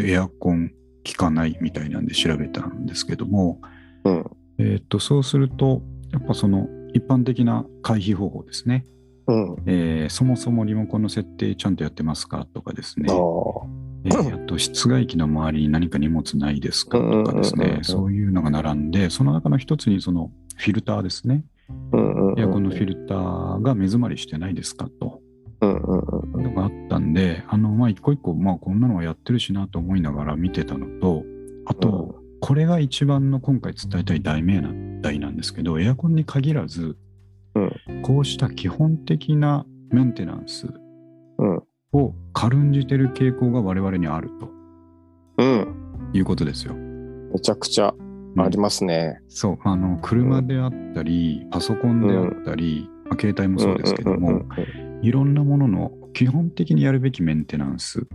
A: でエアコン効かないみたいなんで調べたんですけども、
B: うん
A: えーっとそうすると、やっぱその一般的な回避方法ですね、
B: うん。
A: えーそもそもリモコンの設定ちゃんとやってますかとかですね。えーあと室外機の周りに何か荷物ないですかとかです
B: うんうんうんうん、
A: ねそういうのが並んで、その中の一つにそのフィルターですね、
B: うんうんうん。
A: エアコンのフィルターが目詰まりしてないですかと。
B: うんうんうんうん。
A: のがあったんで、あの、まあ、一個一個、まあ、こんなのはやってるしなと思いながら見てたのと、あと、これが一番の今回伝えたい題名な題なんですけど、エアコンに限らず、
B: うん
A: こうした基本的なメンテナンス
B: うん
A: を軽んじてる傾向が我々にあると
B: うん。
A: いうことですよ。
B: めちゃくちゃありますね。
A: そう、あの、車であったり、パソコンであったり、まあ、携帯もそうですけども、
B: うんうん
A: いろんなものの基本的にやるべきメンテナンス、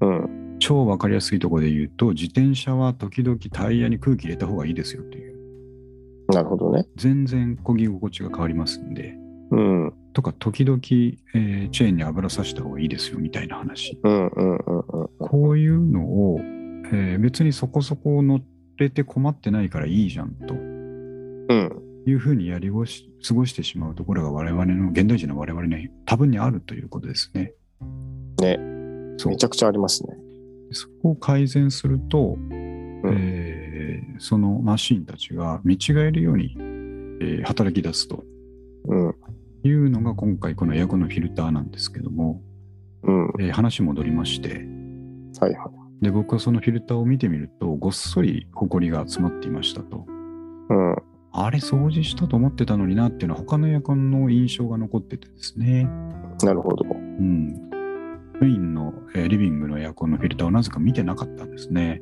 B: うんうん。
A: 超わかりやすいところで言うと、自転車は時々タイヤに空気入れた方がいいですよという。
B: なるほどね。
A: 全然漕ぎ心地が変わりますんで。
B: うん。
A: とか、時々、えーチェーンに油さした方がいいですよみたいな話。
B: うんうんうんうん。
A: こういうのを、えー別にそこそこ乗れて困ってないからいいじゃんと
B: うん。
A: いうふうにやりごし過ごしてしまうところが我々の、現代人の我々に多分にあるということですね。
B: ね。めちゃくちゃありますね。
A: そこを改善すると、
B: うん
A: えーそのマシンたちが見違えるように、えー働き出すと
B: うん。
A: いうのが今回このエアコンのフィルターなんですけども、
B: うん。
A: えー話戻りまして
B: はいはい。
A: で僕はそのフィルターを見てみるとごっそりホコリが集まっていましたと
B: うん。
A: あれ掃除したと思ってたのになっていうのは他のエアコンの印象が残っててですね、
B: なるほど。
A: うん、メインの、えーリビングのエアコンのフィルターをなぜか見てなかったんですね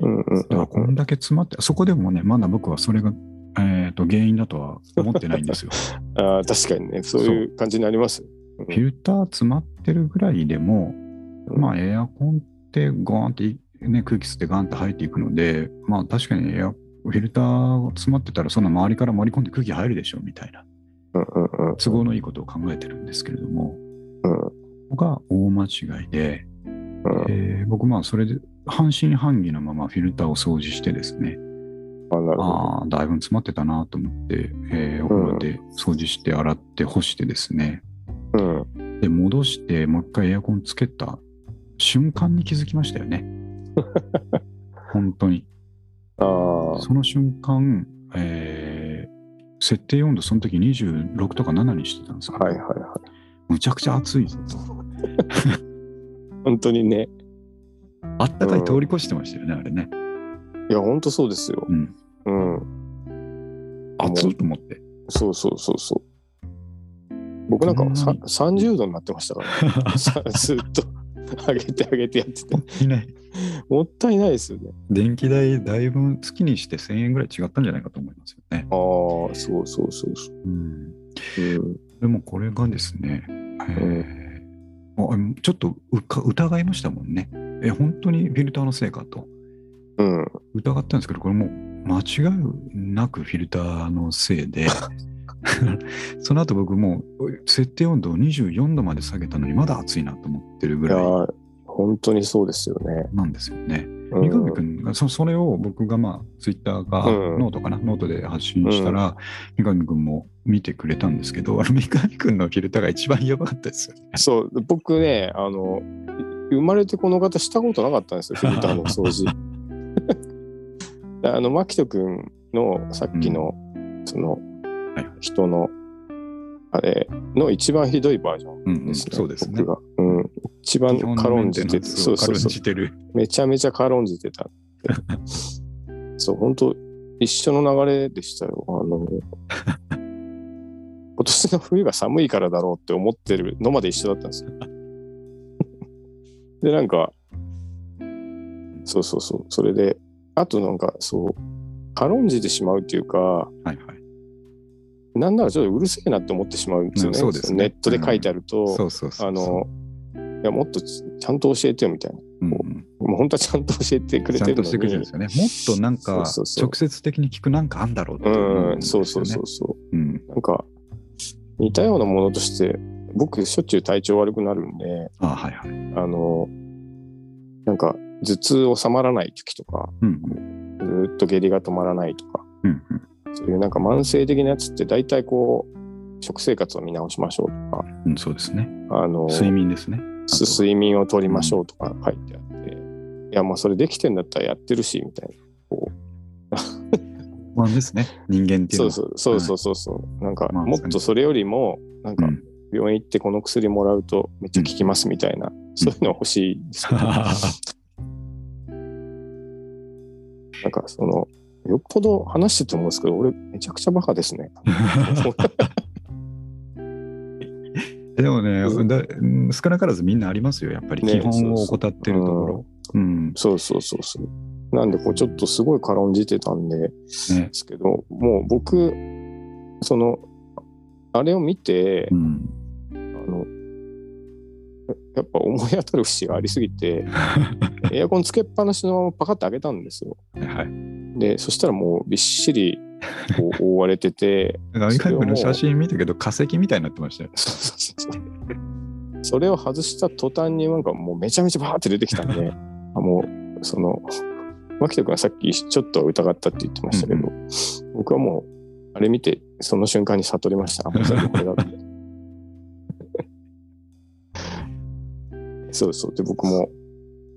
B: うんうん
A: だからこんだけ詰まって、そこでもね、まだ僕はそれが、えー、と原因だとは思ってないんですよ。
B: ああ、確かにね。そういう感じになります。
A: フィルター詰まってるぐらいでも、まあエアコンってゴーンってい、ね、空気吸ってガンって入っていくので、まあ確かにエアフィルターが詰まってたらそんな周りから盛り込んで空気入るでしょみたいな。都合のいいことを考えてるんですけれども、
B: うん
A: ここが大間違いで、
B: うん
A: えー僕まあそれで半信半疑のままフィルターを掃除してですね、
B: あ。
A: ああ、だいぶ詰まってたなと思って、えーお風呂で掃除して洗って干してですね、
B: うん。
A: で、戻してもう一回エアコンつけた瞬間に気づきましたよね。本当に。その瞬間、えー設定温度その時26とか7にしてたんですけど、
B: はいはいはい。
A: むちゃくちゃ暑いぞと。
B: 本当にね。
A: あったかい通り越してましたよね、あれね。
B: いや、本当そうですよ。
A: うん。
B: うん。
A: 暑いと思って。
B: そうそうそうそう。僕なんかさ30度になってましたから、ね、さずっと 上げて上げてやってて。
A: もったいない。
B: もったいないですよね。
A: 電気代だいぶ月にして1000円ぐらい違ったんじゃないかと思いますよね。
B: ああ、そうそうそうそ
A: うん、
B: う。うん。
A: でもこれがですね、えーあちょっとうか疑いましたもんね。え、本当にフィルターのせいかと
B: うん。
A: 疑ったんですけど、これもう間違いなくフィルターのせいで、その後僕もう設定温度を24度まで下げたのにまだ暑いなと思ってるぐらい
B: いや、本当にそうですよね。
A: なんですよね。
B: うん
A: 三上君がそそれを僕がまあツイッターか
B: うん
A: ノートかな、ノートで発信したら、三上君も見てくれたんですけど、あの三上君のフィルターが一番やばかったですよね。
B: そう、僕ね、あの、生まれてこの方したことなかったんですよ、フィルターの掃除。あの、牧人君のさっきの、その
A: はい、
B: 人の、あれの一番ひどいバージョン
A: うんうん
B: ですね。
A: そうですね。
B: うん。一番軽んじてて、そうそうそう。
A: じてる。
B: めちゃめちゃ軽んじてた。そう、本当一緒の流れでしたよ。あの、今年の冬が寒いからだろうって思ってるのまで一緒だったんですよ。で、なんか、そうそうそう、それで、あとなんか、そう、軽んじてしまうっていうか、
A: はいはい。
B: なんならちょっとうるせえなって思ってしまうんですよね。
A: うね
B: ネットで書いてあると。あの、いや、もっとちちゃんと教えてよみたいな。
A: うんうん、
B: もう本当はちゃんと教えてくれ
A: ちゃんと
B: てるのに
A: してくれてるんです。よね。もっとなんか直接的に聞くなんかあんだろうって思うん
B: うん。そうそうそうそう。
A: うん。
B: なんか、似たようなものとして、僕、しょっちゅう体調悪くなるんで、
A: あはいはい。
B: あの、なんか、頭痛収まらない時とか、
A: うん
B: ずーっと下痢が止まらないとか、
A: うんうん
B: そういうなんか慢性的なやつって大体こう、食生活を見直しましょうとか、
A: うん、そうですね。
B: あの、
A: 睡眠ですね。
B: す睡眠をとりましょうとか書いてあって、いや、まあそれできてんだったらやってるし、みたいな。こ
A: 不安ですね。人間っていうのは。
B: そうそうそうそうそうそう。なんか、
A: まあ
B: もっとそれよりも、なんか、
A: うん
B: 病院行ってこの薬もらうとめっちゃ効きますみたいな、そういうの欲しいですけど、なんかその、よっぽど話してて思うんですけど、俺めちゃくちゃバカですね。
A: でもね、
B: うん
A: 少なからずみんなありますよ。やっぱり
B: ね
A: 基本を怠ってるところ。うん。
B: そうそうそうそう。なんでこうちょっとすごい軽んじてたんでで
A: ね。
B: すけど、もう僕、その、あれを見て
A: う、ん。
B: あの、やっぱ思い当たる節がありすぎて、エアコンつけっぱなしのままパカッと開けたんですよ。
A: はい。
B: で、そしたらもうびっしりこう 覆われてて、
A: だかの写真見たけど、化石みたいになってましたよ。
B: そうそうそうそれを外した途端になんかもうめちゃめちゃバーって出てきたんで、あもう、その、牧人君はさっきちょっと疑ったって言ってましたけど、僕はもう、あれ見て、その瞬間に悟りました。そうそう。で、僕も、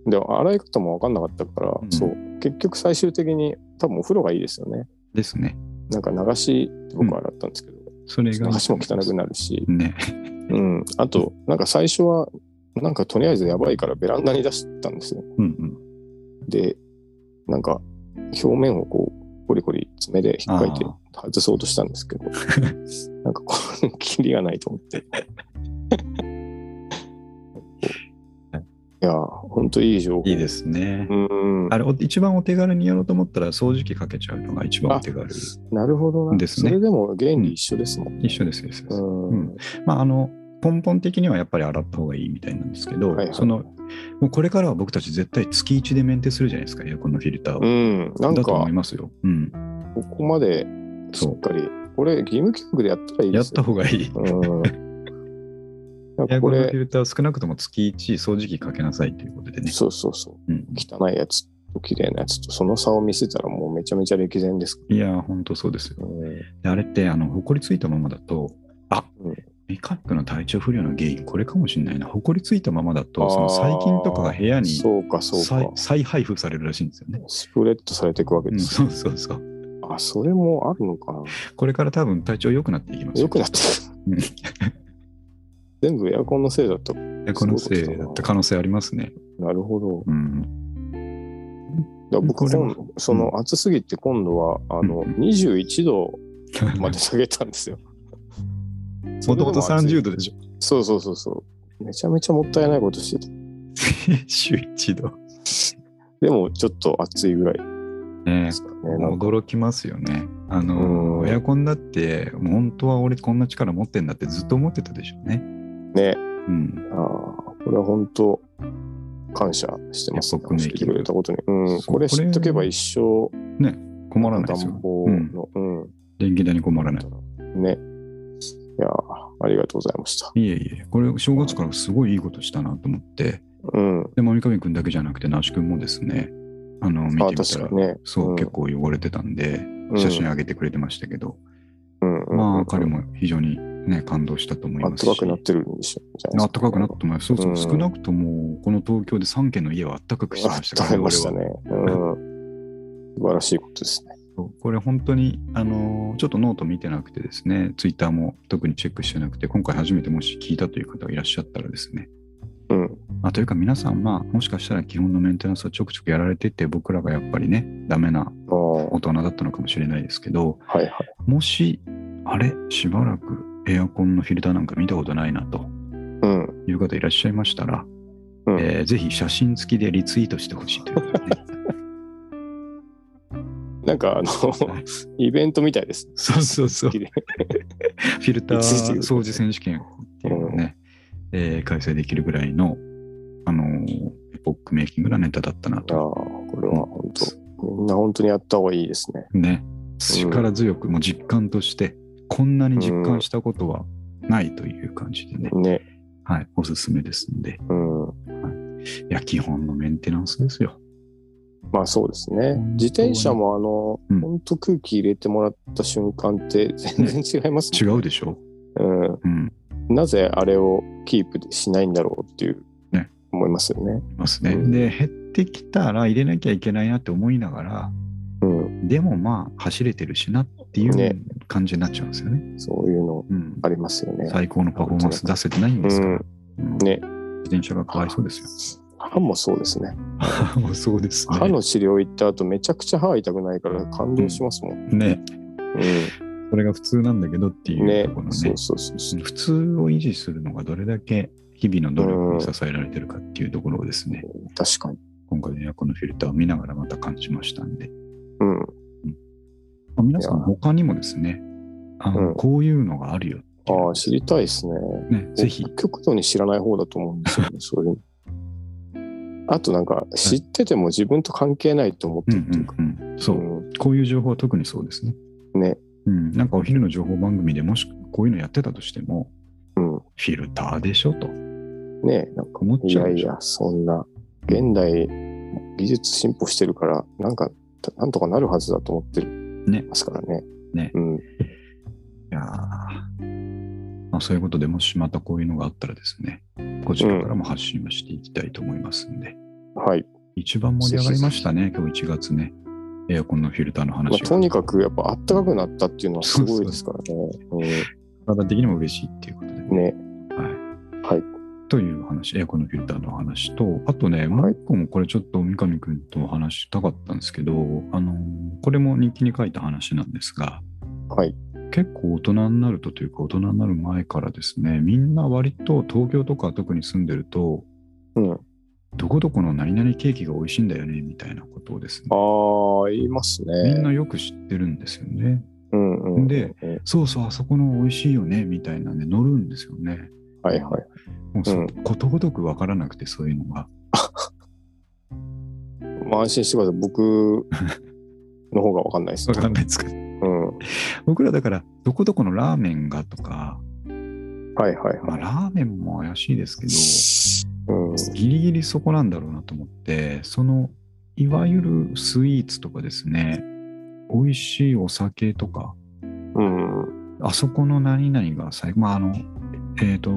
B: で、洗い方も分かんなかったから、
A: うん
B: そう。結局最終的に、多分お風呂がいいですよね。
A: ですね。
B: なんか流し僕は洗ったんですけど、
A: それが。
B: 流しも汚くなるし、
A: ね。
B: うん。あと、なんか最初は、なんかとりあえずやばいからベランダに出したんですよ。
A: うんうん。
B: で、なんか表面をこう、コリコリ爪で引っかいて
A: あ
B: 外そうとしたんですけど、なんかこれ、キリがないと思って。いや、ほんといい情報。
A: いいですね。
B: うん。
A: あれ、お一番お手軽にやろうと思ったら、掃除機かけちゃうのが一番お手軽。
B: なるほどな。
A: ですね
B: それでも原理一緒ですもんね。
A: 一緒ですよ。一緒です
B: うん。
A: うんまあ、あの、根本的にはやっぱり洗った方がいいみたいなんですけど、
B: はいはい
A: そのもうこれからは僕たち絶対月1でメンテするじゃないですか、エアコンのフィルターを。
B: うん。なん
A: だと思
B: か
A: い、ますよ。うん。
B: ここまでしっかり、これ、義務教育でやったらいい
A: やっ
B: ですよ。
A: た方がいい。
B: うん。
A: エア
B: かこれ、
A: コンのフィルターを少なくとも月1掃除機かけなさいということでね。
B: そうそうそう。
A: うん、
B: 汚いやつと綺麗なやつと、その差を見せたらもうめちゃめちゃ歴然ですか
A: いやー、ほんとそうですよ。であれって、あの、ほこりついたままだと、あ、
B: うん
A: メカニックの体調不良の原因、これかもしれないな。ほこりついたままだ
B: あ
A: と、その細菌とかが部屋に
B: そうか、そう
A: 再配布されるらしいんですよね。
B: スプレッドされていくわけ
A: うん、
B: ですよ。
A: そうそうそう。
B: あ、それもあるのかな。
A: これから多分体調良くなっていきますよ。
B: よくなって
A: うん
B: る。全部エアコンのせいだと。
A: エこのせいだった可能性ありますね。
B: なるほど。
A: うん。
B: だ僕
A: これは
B: 今度、その暑すぎて今度は、あの、
A: うん
B: 21度 まで下げたんですよ。
A: もともと30度でしょ。
B: そうそうそうそう。めちゃめちゃもったいないことしてた。
A: 週1度。
B: でもちょっと暑いぐらい
A: ね
B: ね。
A: 驚きますよね。あの
B: う、ん
A: エアコンだって、もう本当は俺こんな力持ってんだってずっと思ってたでしょうね。
B: ね、
A: うん。
B: あーこれは本当感謝してます、
A: エポックメイキング
B: 教えてくれたことに。うん、これ知っとけば一生
A: 困らないですよ
B: 暖。房の、うん、
A: 電気代に困らない。
B: ね。いやーありがとうございました。
A: いえいえ、これ正月からすごいいいことしたなと思って、
B: うん。
A: でも三上くんだけじゃなくて、那須くんもですね、あの、見
B: あ
A: てみたら
B: ね。
A: そう、
B: うん
A: 結構汚れてたんで、写真上げてくれてましたけど、
B: うんうん
A: まあ彼も非常にね、感動したと思いますし。
B: たかくなってるんでしょ
A: かくなったと思います。そうそう、
B: うん
A: 少なくとも、この東京で3軒の家はあったかくしてましたから
B: ためましたね。うん。素晴らしいことですね。
A: これ本当に、あのーちょっとノート見てなくてですね、ツイッターも特にチェックしてなくて、今回初めてもし聞いたという方がいらっしゃったらですね、
B: うん。
A: まあ、というか皆さん、まあ、もしかしたら基本のメンテナンスはちょくちょくやられてて、僕らがやっぱりね、ダメな大人だったのかもしれないですけど、
B: いはい。
A: もし、あれ、しばらくエアコンのフィルターなんか見たことないなと
B: うん。
A: いう方いらっしゃいましたら、
B: うん
A: えーぜひ写真付きでリツイートしてほしいということでね
B: なんかあの、イベントみたいです。
A: そうそうそう フィルター掃除選手権っていうのをね、えー開催できるぐらいの、あのーエポックメイキングなネタだったな
B: ああ、
A: と。
B: これは本当、みんな本当にやった方がいいですね。
A: ね、力強く、もう実感として、こんなに実感したことはないという感じでね、
B: ね。
A: はい、おすすめですんで、
B: うん。
A: いや、基本のメンテナンスですよ。
B: まあそうですね自転車もあの、
A: うん
B: 本当空気入れてもらった瞬間って全然違います
A: 違
B: ね。
A: うでしょ
B: うん。
A: うん、
B: なぜあれをキープしないんだろうっていう、
A: ね
B: 思いますよね。
A: いますね。
B: うん
A: で、減ってきたら入れなきゃいけないなって思いながら、
B: うん。
A: でもまあ、走れてるしなっていう
B: ね
A: 感じになっちゃうんですよね。
B: そういうの
A: うん、
B: ありますよね。
A: 最高のパフォーマンス出せてないんですから。うん
B: ね。
A: 自転車がかわいそうですよ。
B: 歯もそうですね。
A: もうそうですね。
B: 歯の治療行った後めちゃくちゃ歯痛くないから感動しますもん。
A: ね、
B: う
A: それが普通なんだけどってい
B: ん。ね
A: うところのね
B: そうそうそうそう。
A: 普通を維持するのがどれだけ日々の努力に支えられてるかっていうところをですね、
B: 確かに。
A: 今回のエアコンのフィルターを見ながらまた感じましたんで、
B: うん。
A: まあ皆さん他にもですね、あの
B: うん
A: こういうのがあるよ
B: ああ、知りたいですね。
A: ね、ぜひ、
B: 極度に知らない方だと思うんですよね、そういうの。あとなんか、知ってても自分と関係ないと思って
A: うん
B: るっていうか。
A: うんうん、そう、
B: うん
A: こういう情報は特にそうですね。
B: ね。
A: うん、なんかお昼の情報番組でもしこういうのやってたとしても、
B: うん。
A: フィルターでしょと
B: ねなんか、
A: 思っ
B: い
A: ちゃうでしょ
B: やいや、そんな、現代、技術進歩してるから、なんか、なんとかなるはずだと思って
A: ね
B: ますからね。
A: ね
B: うん。
A: いやーまあ、そういうことでもしまたこういうのがあったらですね、こちらからも発信をしていきたいと思いますんで、
B: はい。
A: 一番盛り上がりましたね、今日1月ね。エアコンのフィルターの
B: ま
A: 話が。
B: あ、とにかく、やっぱ、あったかくなったっていうのはすごいですからね。
A: 体的にも嬉しいっていうことで
B: うん。
A: ね。
B: ね。
A: はい。
B: はい。
A: という話、エアコンのフィルターの話と、あとね、もう一個もこれちょっと三上くんと話したかったんですけど、あのーこれも日記に書いた話なんですが、
B: はい。
A: 結構大人になるとというか大人になる前からですね、みんな割と東京とか特に住んでると、
B: うん。
A: どこどこの何々ケーキが美味しいんだよねみたいなことをですね、
B: ああ、言いますね。
A: みんなよく知ってるんですよね。
B: うんうんうん。
A: でそうそう、あそこの美味しいよねみたいなね、乗るんですよね。
B: はいはい。
A: もうそう
B: うん
A: ことごとく分からなくて、そういうのが。
B: まあ安心してください。僕 の方がわかんないです。
A: 分かんないですか
B: うん。
A: 僕らだから、どこどこのラーメンがとか、
B: はいはい
A: まあ、
B: はい。
A: ラーメンも怪しいですけど、
B: うん。
A: ギリギリそこなんだろうなと思って、その、いわゆるスイーツとかですね、美味しいお酒とか、
B: うん。
A: あそこの何々が最後、まあ、あの、えっ、と、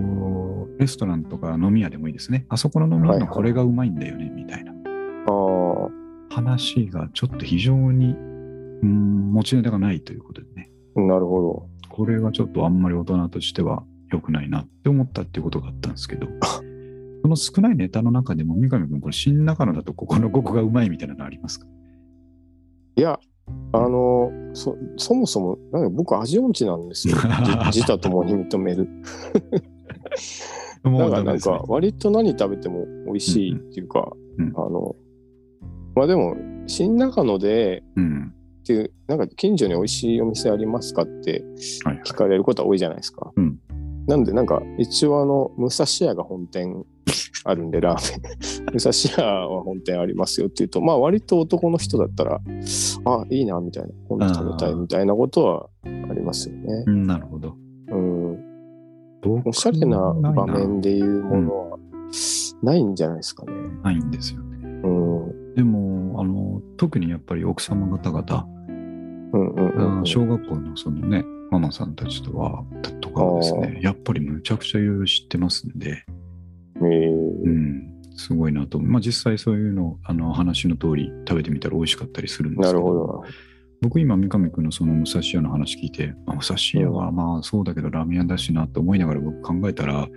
A: レストランとか飲み屋でもいいですね。あそこの飲み屋のこれがうまいんだよね、みたいな話がちょっと非常に、うん、持ちネタがないということでね。
B: なるほ
A: これがちょっとあんまり大人としては良くないなって思ったっていうことがあったんですけど、その少ないネタの中でも三上君、これ新中野だとここのここがうまいみたいなのありますか
B: ど。いや、あの、そそもそも、なんか僕味音痴なんですよ。じ自他ともに認める。
A: も
B: だからなんか割と何食べても美味しいっていうか、
A: うんうん
B: あの、まあでも、新中野で
A: うん。
B: っていう、なんか近所に美味しいお店ありますかって
A: はいはい。
B: 聞かれることは多いじゃないですか。
A: うん
B: なんでなんか一応あの、武蔵屋が本店あるんで、ラーメン。武蔵屋は本店ありますよっていうと、まあ割と男の人だったら、あ、いいな、みたいな、今度食べたいみたいなことはありますよね。
A: うん、なるほど。
B: うん。
A: 僕
B: おしゃれな場面でいうものはないんじゃないですかね。
A: ないんですよね。
B: うん。
A: でも、あの、特にやっぱり奥様方々、
B: うんうんうんうん。
A: 小学校のそのね、ママさんたちとは、とかはですね、やっぱりむちゃくちゃいろいろ知ってますんで、
B: えー
A: うん、すごいなと。まあ実際そういうの、あの話の通り食べてみたら美味しかったりするんですけど、
B: なるほど。
A: 僕今三上君のその武蔵屋の話聞いて、まあ、武蔵屋はまあそうだけどラーメン屋だしなと思いながら僕考えたら、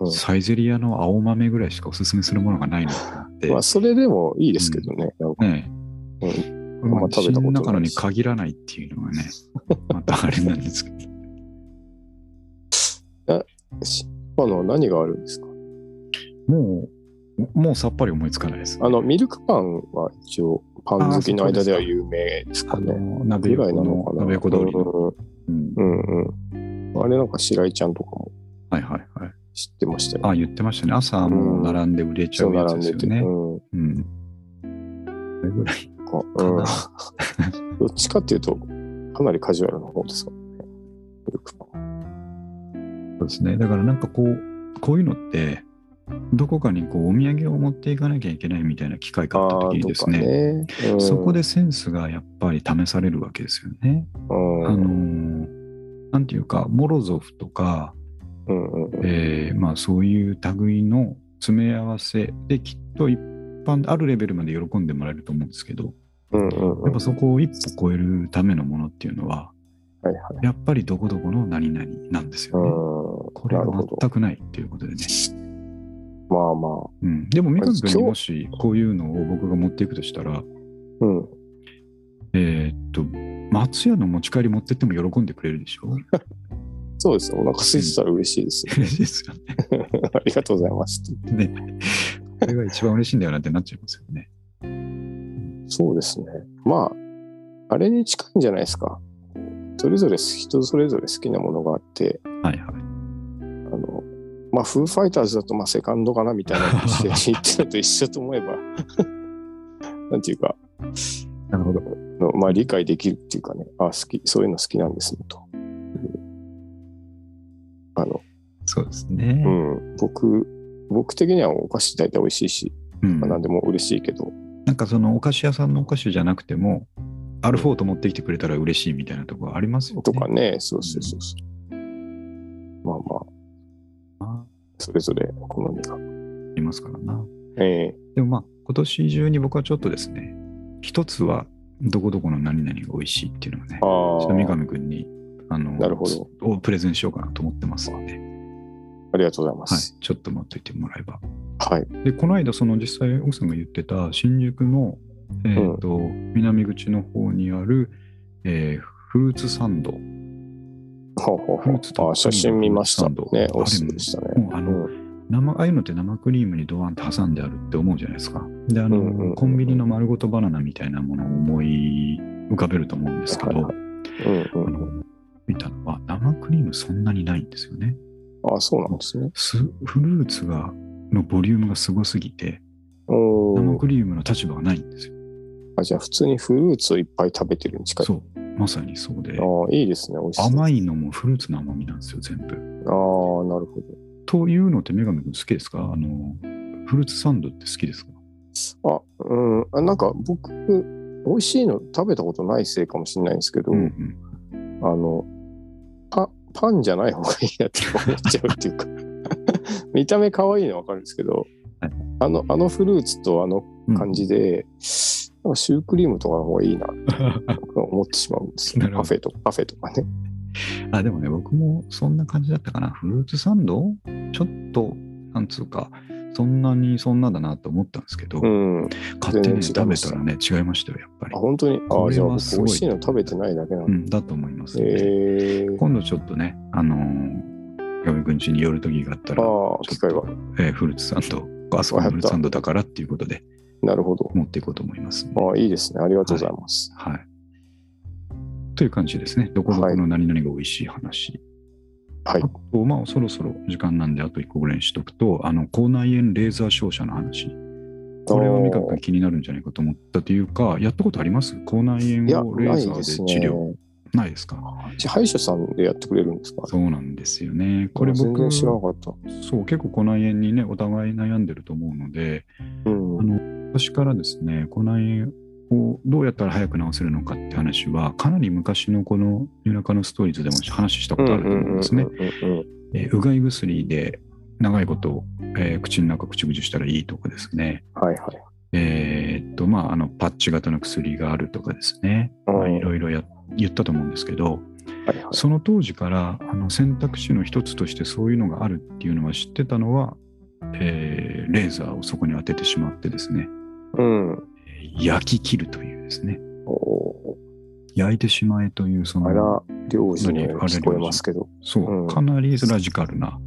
B: うん。
A: サイゼリヤの青豆ぐらいしかおすすめするものがないなって、
B: まあ、それでもいいですけどね。なんか。
A: ね
B: う
A: え、
B: あん。ま食べたことな
A: 中野に限らないっていうのがね、またあれなんですけど。
B: しあの、何があるんですか？
A: もう、もうさっぱり思いつかないです。
B: あの、ミルクパンは一応、パン好きの間では有名ですか
A: あ
B: ね。
A: の、鍋
B: ぐらいなのかな。
A: 鍋横通りの。
B: うん
A: うん
B: うんうん。あれなんか白井ちゃんとかも
A: はいはいはい。
B: 知ってましたよ。
A: あ、言ってましたね。朝もう並んで売れちゃ
B: そう
A: うやつ
B: で
A: すよね。
B: うん。
A: うん。それぐらい
B: か。うん。どっちかっていうと、かなりカジュアルな方ですかね。
A: そうですね。だからなんかこう、こういうのって、どこかにこうお土産を持っていかなきゃいけないみたいな機会があった時にですね、
B: ね。うん
A: そこで、センスがやっぱり試されるわけですよね。
B: うん。
A: あのーなんていうか、モロゾフとか、
B: うんうんうん。
A: えーまあそういう類の詰め合わせできっと一般、あるレベルまで喜んでもらえると思うんですけど、
B: うんうんうん。
A: やっぱそこを一歩超えるためのものっていうのは、
B: はいはい。
A: やっぱりどこどこの何々なんですよね。
B: うん。
A: これが
B: なるほど。
A: 全くないっていうことでね。
B: まあまあ。
A: うん、でも、三上君にもしこういうのを僕が持っていくとしたら、
B: うん。
A: えーっと、松屋の持ち帰り持ってっても喜んでくれるでしょ？
B: そうですね。お腹空いてたら嬉しいですよ。
A: 嬉しいですよね。
B: ありがとうございます。
A: ね。これが一番嬉しいんだよなってなっちゃいますよね。
B: そうですね。まあ、あれに近いんじゃないですか。それぞれ人それぞれ好きなものがあって、
A: はいはい。
B: まあ、フーファイターズだとまあセカンドかなみたいな感じで 言ってるのと一緒と思えば、なんていうか、
A: なるほど。
B: のまあ理解できるっていうかね、あ好き、そういうの好きなんですねと。あの、
A: そうですね。
B: う。ん、僕、僕的にはお菓子大体美味しいし、
A: うん。
B: まあ、何でも嬉しいけど、
A: なんかそのお菓子屋さんのお菓子じゃなくても、アルフォート持ってきてくれたら嬉しいみたいなところありますよね。
B: とかね、そうそうそうそう。まあまあ、
A: あ
B: それぞれ好みが。
A: りますからな。
B: ええ
A: でもまあ、今年中に僕はちょっとですね、一つはどこどこの何々が美味しいっていうのをね、ち
B: あ
A: ょっと三
B: あ、
A: 上君に、あの、
B: なるほど
A: をプレゼンしようかなと思ってますので、
B: ありがとうございま
A: はい
B: す。、
A: ちょっと待っといてもらえば。
B: はい。
A: で、この間、その実際、奥さんが言ってた新宿の、えーと南口の方にある、えーフルーツサンド。
B: ほうほうほ
A: フルーツたっぷりの
B: うあ写真見ましたね。おでしたね。
A: あの
B: うん
A: 生ああいうのって生クリームにドワンって挟んであるって思うじゃないですか。で、あの、
B: うんうんうんうん
A: コンビニの丸ごとバナナみたいなものを思い浮かべると思うんですけど、
B: はいはいうんうん。
A: あの見たのは生クリームそんなにないんですよね。
B: ああ、そうなんですね。
A: すフルーツがのボリュームがすごすぎて、生クリームの立場がないんですよ。
B: あじゃあ普通にフルーツをいっぱい食べてるに近い。
A: そう、まさにそうで、
B: ああ、いいですね。美味しそう。
A: 甘いのもフルーツの甘みなんですよ、全部。
B: ああ、なるほど。
A: というのって、女神君好きですか？あの、フルーツサンドって好きですか？
B: あ、うん。あなんか僕、美味しいの食べたことないせいかもしれないんですけど、
A: うんうん。
B: あの、パパンじゃない方がいいなって思っちゃうっていうか、見た目可愛いのはわかるんですけど、
A: はい
B: あの、あのフルーツとあの
A: うん
B: 感じで、なんかシュークリームとかの方がいいな と思ってしまうんですよ。
A: なるほど
B: パフェとか、パフェとかね。
A: あ、でもね、僕もそんな感じだったかな。フルーツサンド？ちょっと、なんつうか、そんなにそんなだなと思ったんですけど、
B: うん。
A: 買ってね、
B: 全然違
A: 食べたらね、違いましたよ、やっぱり
B: あ、。本当に？あじゃあ美味しいの食べてないだけなの。
A: うん、だと思います、ね
B: えー、
A: 今度ちょっとね、あのー、ガミ君家に寄る時があったら、
B: 機会が。
A: えーフルーツサンド、あそこのフルーツサンドだからっていうことで
B: なるほど。
A: 持っていこうと思いますんで、
B: あいいですね。ありがとうございます。
A: はい。という感じですね。どこどこの何々が美味しい話。
B: はい。
A: あと、まあ、そろそろ時間なんで、あと1個ぐらいにしとくと、あの、口内炎レーザー照射の話。これは味覚気になるんじゃないかと思ったというか、やったことあります？口内炎をレー
B: な
A: ザーで治療？
B: ね。
A: ないですか？
B: 歯医者さんでやってくれるんですか？
A: そうなんですよね。これ僕、
B: 知らなかった。
A: そう、結構口内炎にね、お互い悩んでると思うので、
B: うん。
A: あの私からですね、口内炎をどうやったら早く治せるのかって話は、かなり昔のこのニューラカのストーリーズでも話したことあると思うんですね。
B: う
A: がい薬で長いこと、えー口の中、口々したらいいとかですね。
B: はいはい。
A: えーっと、まあ、あの、パッチ型の薬があるとかですね。いろいろや言ったと思うんですけど、
B: はいはい。
A: その当時からあの選択肢の一つとしてそういうのがあるっていうのは知ってたのは、えーレーザーをそこに当ててしまってですね、
B: うん。
A: えー焼き切るというですね、
B: お
A: 焼いてしまえというそ
B: ーあ
A: の、
B: ら、領事に聞こえますけど。
A: そう、
B: うん
A: かなりラジカルな、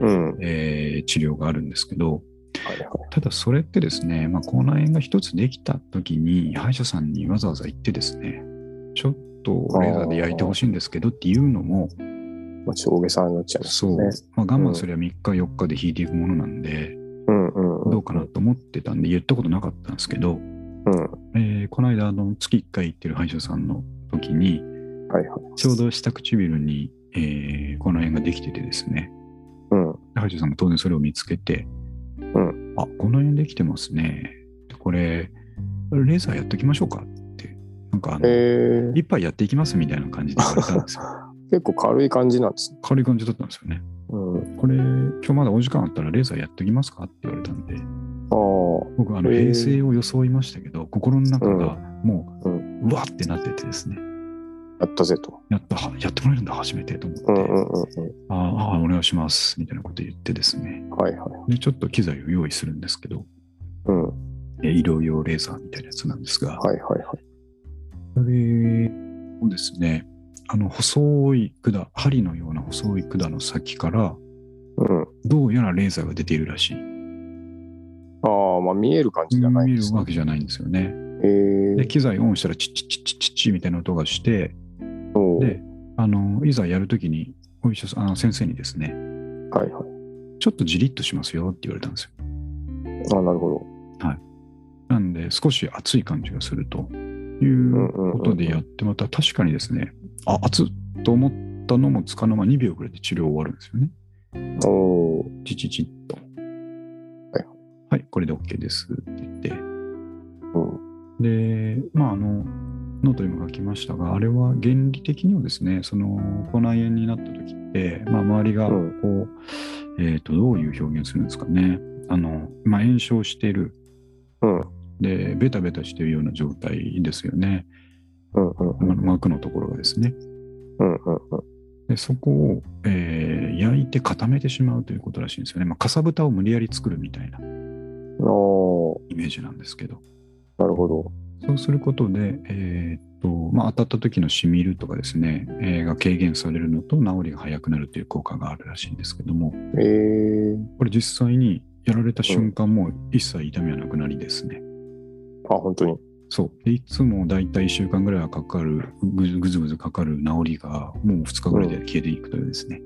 B: うん。
A: えー治療があるんですけど、
B: はいはい。
A: ただそれってですね、まあ、口内炎が一つできた時に歯医者さんにわざわざ行ってですね、ちょっとレーザーで焼いてほしいんですけどっていうのも、
B: まあ、上下さんになっちゃいます
A: そう。まあ、我慢すれば3日4日で引いていくものなんで。どうかなと思ってたんで言ったことなかったんですけど、
B: うん。
A: えーこの間あの月1回行ってる歯医者さんの時に、
B: はいはい。
A: ちょうど下唇に、えーこの辺ができててですね、
B: うん。
A: 歯医者さんも当然それを見つけて、
B: うん
A: あ、この辺できてますね。これ、レーザーやっときましょうかって、なんかあの、
B: えー、
A: 一杯やっていきますみたいな感じで言われたんですよ。
B: 結構軽い感じなんですね。
A: 軽い感じだったんですよね。
B: うん。
A: これ、今日まだお時間あったらレーザーやっときますかって言われたんで、
B: ああ。
A: 僕あの平成を装いましたけど、心の中がもう、
B: う
A: うわってなっててですね、
B: やったぜと。
A: やった、はやってもらえるんだ、初めてと思って、
B: うんうんうんうん。
A: ああ、お願いします、みたいなこと言ってですね、
B: はいはい。
A: で、ちょっと機材を用意するんですけど、
B: うん。
A: 医療用レーザーみたいなやつなんですが、
B: いはいはい。
A: それをですね、あの細い管、針のような細い管の先から、
B: うん。
A: どうやらレーザーが出ているらしい。
B: ああ、まあ見える感じじゃない
A: 見える。わけじゃないんですよね。
B: えー
A: で、機材オンしたらチッチッチッチッチッチッみたいな音がして、で、あの、いざやるときに、お医者さん、あの先生にですね、
B: はいはい。
A: ちょっとじりっとしますよって言われたんですよ。
B: あなるほど。
A: なんで、少し熱い感じがするということでやってまた、確かにですね、あ、熱っと思ったのもつかの間2秒ぐらいで治療終わるんですよね。
B: おー
A: チチチッと。
B: はい。
A: はい、これで OK ですって言って。
B: うん。
A: で、まあ、あの、ノートにも書きましたが、あれは原理的にはですね、その、口内炎になった時って、まあ、周りがこう、
B: うん
A: えっ、と、どういう表現するんですかね。あの、まあ、炎症している。
B: うん。
A: で、ベタベタしているような状態ですよね。
B: うんうんうん。
A: ま膜のところがですね。
B: うんうんうん。
A: でそこを、えー焼いて固めてしまうということらしいんですよね。まあ、かさぶたを無理やり作るみたいなイメージなんですけど。
B: なるほど。
A: そうすることで、えーっと、まあ、当たった時のしみるとかですね、えーが軽減されるのと治りが早くなるという効果があるらしいんですけども、
B: えー、
A: これ実際にやられた瞬間も一切痛みはなくなりですね。
B: あ、本当に。
A: そう。でいつもだいたい1週間ぐらいはかかる、ぐずぐずぐずかかる治りがもう2日ぐらいで消えていくというですね。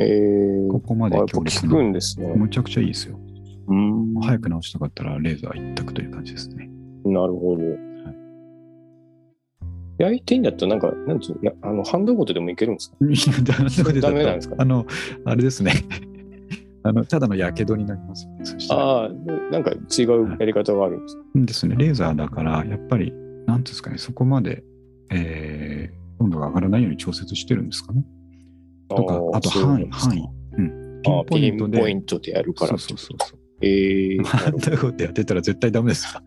B: えー、
A: ここまで
B: あやっぱ効く。んですね。
A: むちゃくちゃいいですよ。
B: うん。
A: 早く直したかったらレーザー一択という感じですね。
B: なるほど。焼いていいんだったら、なんか、なんつうの、あの、ハンドごとでもいけるんですか？
A: ダメ
B: なんですか？
A: あの、あれですね。あの、ただの火傷になりますよね。
B: ああ、なんか違うやり方があるんです。
A: ですね。レーザーだから、やっぱり、なんですかね、そこまで、えー、温度が上がらないように調節してるんですかね。とか、あと範囲、範囲。うん。ピン
B: ああ
A: ポイントで。
B: ポイントでやるから。
A: そうそうそう。
B: ええー。
A: ハンダゴってやってたら絶対ダメですか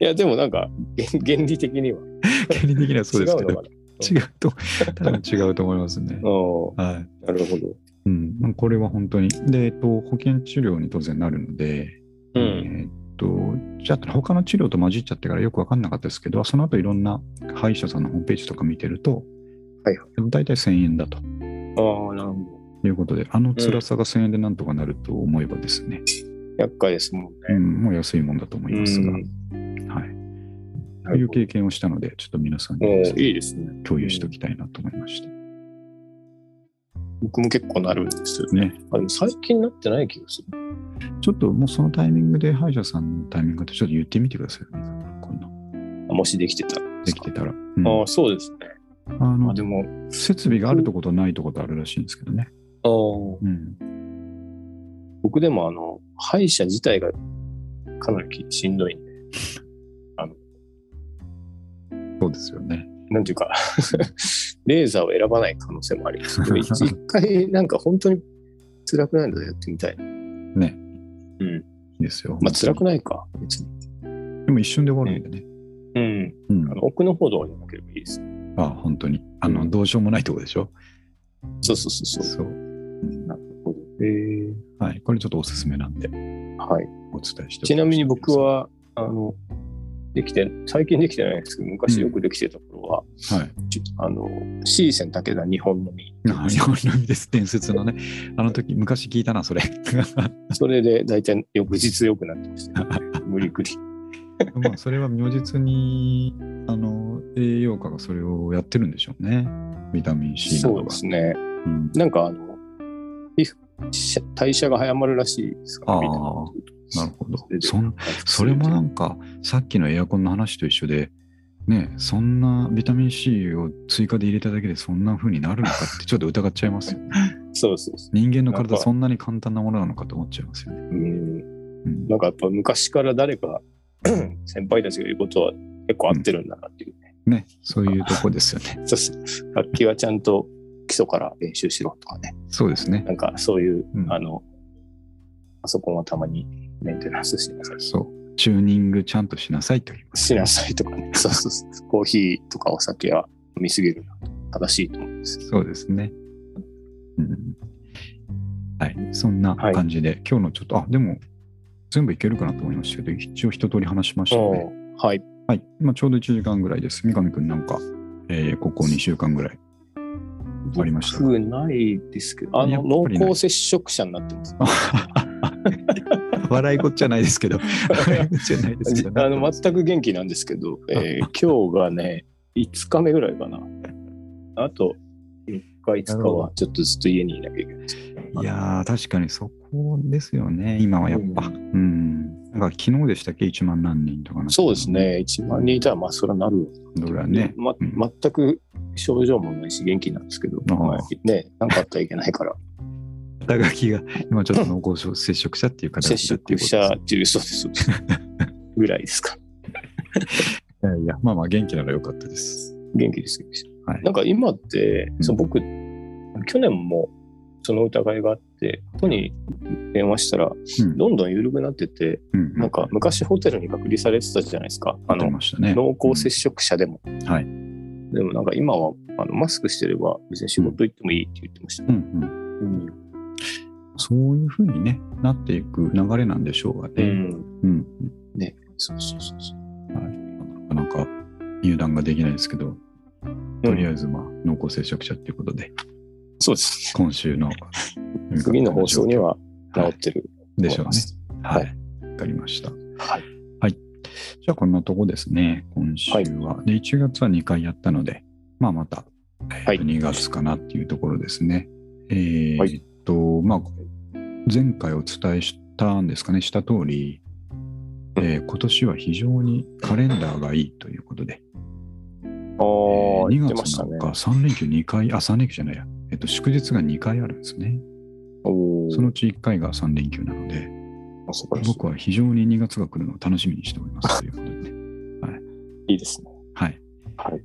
B: いや、でもなんか、原原理的には。
A: 原理的にはそうですけど
B: 違う
A: と、多分違うと思いますね。
B: あ
A: はい。
B: あ、なるほど。
A: うん、まあこれは本当に。で、えっと、保険治療に当然なるので、
B: うん。
A: えーっと、じゃあ、他の治療と混じっちゃってからよく分かんなかったですけど、その後いろんな歯医者さんのホームページとか見てると、
B: はい
A: 大体1000円だと
B: ああ、なるほど。
A: いうことで、あの辛さが1000円でなんとかなると思えばですね、
B: 厄介ですもんね。
A: うん、もう安いもんだと思いますが、
B: うん
A: はい。
B: な
A: という経験をしたので、ちょっと皆さんに
B: いいですね。
A: 共有しておきたいなと思いました。
B: 僕も結構なるんですよ。
A: ね。
B: あでも最近なってない気がする。
A: ちょっともうそのタイミングで歯医者さんのタイミングでちょっと言ってみてくださいよ、こんな。
B: あもしできてたら。
A: できてたら。うん
B: ああ、そうですね。
A: あの
B: あでも、
A: 設備があるとことないとことあるらしいんですけどね。
B: ああ
A: うん。
B: 僕でもあの、歯医者自体がかなりしんどいんで、
A: そうですよね。
B: なんていうか、レーザーを選ばない可能性もあります。一一回なんか本当に辛くないのでやってみたいな。
A: ね。
B: うん。
A: いいですよ。
B: まあ辛く
A: ない。
B: か、別に。
A: でも一瞬で終わるんでね。
B: うん。
A: うん
B: あ。の奥の方とかじゃなければいいです。
A: あ本当に。あの、
B: うん
A: どうしようもないとこでしょ？
B: そうそうそうそう。
A: そう。
B: なるほど。えー、
A: はい。これちょっとおすすめなんで、
B: はい。
A: お伝えして
B: ちなみに僕
A: は。
B: は、あの、できて、最近できてないんですけど、昔よくできてた頃は、
A: はい。
B: ちあの、C 線武田日本のみ。
A: あ 日本のみです。伝説のね。あの時、昔聞いたな、それ。
B: それで大体翌日良くなってました、ね。無理くり。
A: まあ、それは如実に、あの、栄養価がそれをやってるんでしょうね。ビタミン C な
B: そう。ですね。
A: うん
B: なんかあの、代謝が早まるらしいですから、
A: あー
B: ビタミン
A: なるほど
B: で
A: そんそれもなんか、さっきのエアコンの話と一緒で、ね、そんなビタミン C を追加で入れただけでそんな風になるのかってちょっと疑っちゃいますよね。
B: そうそうそ
A: 人間の体そんなに簡単なものなのかと思っちゃいますよね。
B: う。うん。
A: うん
B: なんかやっぱ昔から誰か 先輩たちが言うことは結構合ってるんだなっていうね。
A: ね、そういうとこですよね。
B: そうそう楽器はちゃんと基礎から練習しろとかね。
A: そうですね。
B: なんかそういう、
A: うん
B: あの、パソコンはたまにメンテナンスしなさい。
A: そう。チューニングちゃんとしなさいと言います。
B: しなさいとかね。そうそうそう。コーヒーとかお酒は飲みすぎるのは正しいと思うんです。
A: そうですね。うん、はい。そんな感じで、今日のちょっと、あ、でも、全部いけるかなと思いましたけど、一応一通り話しましたね。
B: はい。
A: はい。今ちょうど1時間ぐらいです。三上くんなんか、えーここ2週間ぐらい。ありました
B: 僕ないですけど、あの、濃厚接触者になってます。
A: 笑いこっちゃないですけど。笑いこっちゃないですけど、
B: あの全く元気なんですけど、えー 今日がね、5日目ぐらいかな。あと4日、5日はちょっとずっと家にいなきゃいけないです。
A: いやー、確かにそこですよね、今はやっぱ。うん。なんか昨日でしたっけ、1万何人とか
B: そうです。ね、1万人いたら、まあ、それはなるわ
A: どれはね。
B: ま
A: うん
B: 全く症状もないし、元気なんですけど、まあね、なんかあったらいけないから、
A: 肩書きが今ちょっと濃厚接触者っていう肩書
B: 接
A: きだっていう
B: 触者っていう、そうです。ぐらいですか。
A: いやいや、まあまあ元気ならよかったです。
B: 元気です。元気です
A: はい
B: なんか今って、
A: うん
B: そう僕、去年もその疑いがあって、ここに電話したら、
A: うん。
B: どんどん緩くなってて、
A: うん、
B: なんか昔ホテルに隔離されてたじゃないですか。あの、
A: ね。
B: 濃厚接触者でも。
A: はい。
B: でもなんか今はあのマスクしてれば別に仕事行ってもいいって言ってました。
A: うんうん。
B: うん。
A: そういうふうにね、なっていく流れなんでしょうがね。
B: うん。
A: うん。
B: ね。そうそうそうそう。
A: なかなか油断ができないですけど、とりあえずまあ濃厚接触者っていうことで、
B: そうです
A: 今週の
B: ね。次の放送には治ってる
A: でしょうね。は。
B: はい
A: わかりました。
B: はい。
A: じゃあこんなとこですね、今週は。
B: はい
A: で、1月は2回やったので、まあまた、えーと
B: はい
A: 2月かなっていうところですね。えー
B: はい
A: っと、まあ、前回お伝えしたんですかね、した通り、えー今年は非常にカレンダーがいいということで、
B: ああ、
A: えー
B: 言っ
A: 2
B: てましたね
A: 月なん。か3連休2回、あ、3連休じゃないや、えっと、祝日が2回あるんですね。そのうち1回が3連休なので、僕は非常に2月が来るのを楽しみにしておりますということでね。
B: いいですね。
A: はい。
B: はい。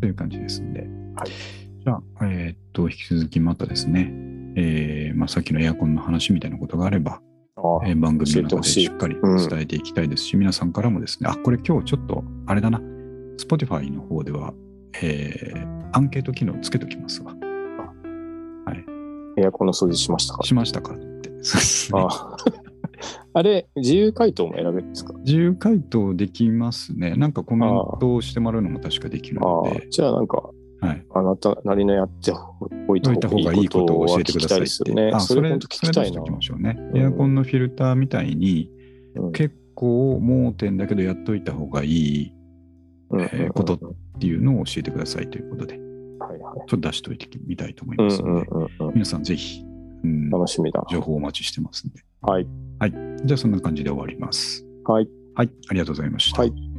A: という感じですんで。
B: はい
A: じゃあ、えーっと、引き続きまたですね、えーまあ、さっきのエアコンの話みたいなことがあれば、えー番組の中で
B: し
A: っかり伝えていきたいですし、皆さんからもですね、あ、これ今日ちょっと、あれだな、Spotify の方では、えーアンケート機能つけときますわ。
B: エアコンの掃除しましたか？
A: しましたかって。そうですね
B: ああ あれ、自由回答も選べるんですか？
A: 自由回答できますね。なんかコメントをしてもらうのも確かできる
B: あ
A: ので、
B: あじゃあなんか、
A: はい。
B: あなたなりのやっておいた
A: 置いた方がいいことを教えてください
B: は聞きたですよね。
A: あ
B: それ本当聞きたいな
A: それ出しておき。ましょうね。
B: うん
A: エアコンのフィルターみたいに、
B: うん
A: 結構盲点だけどやっといた方がいい
B: うん
A: えーことっていうのを教えてくださいということで。ちょっと出しておいてみたいと思い
B: うん
A: ますので。皆さんぜひ、うん、
B: 楽しみだ。
A: 情報お待ちしてますんで。
B: はい。
A: じゃあそんな感じで終わります。
B: はい。
A: はい、ありがとうございました。
B: はい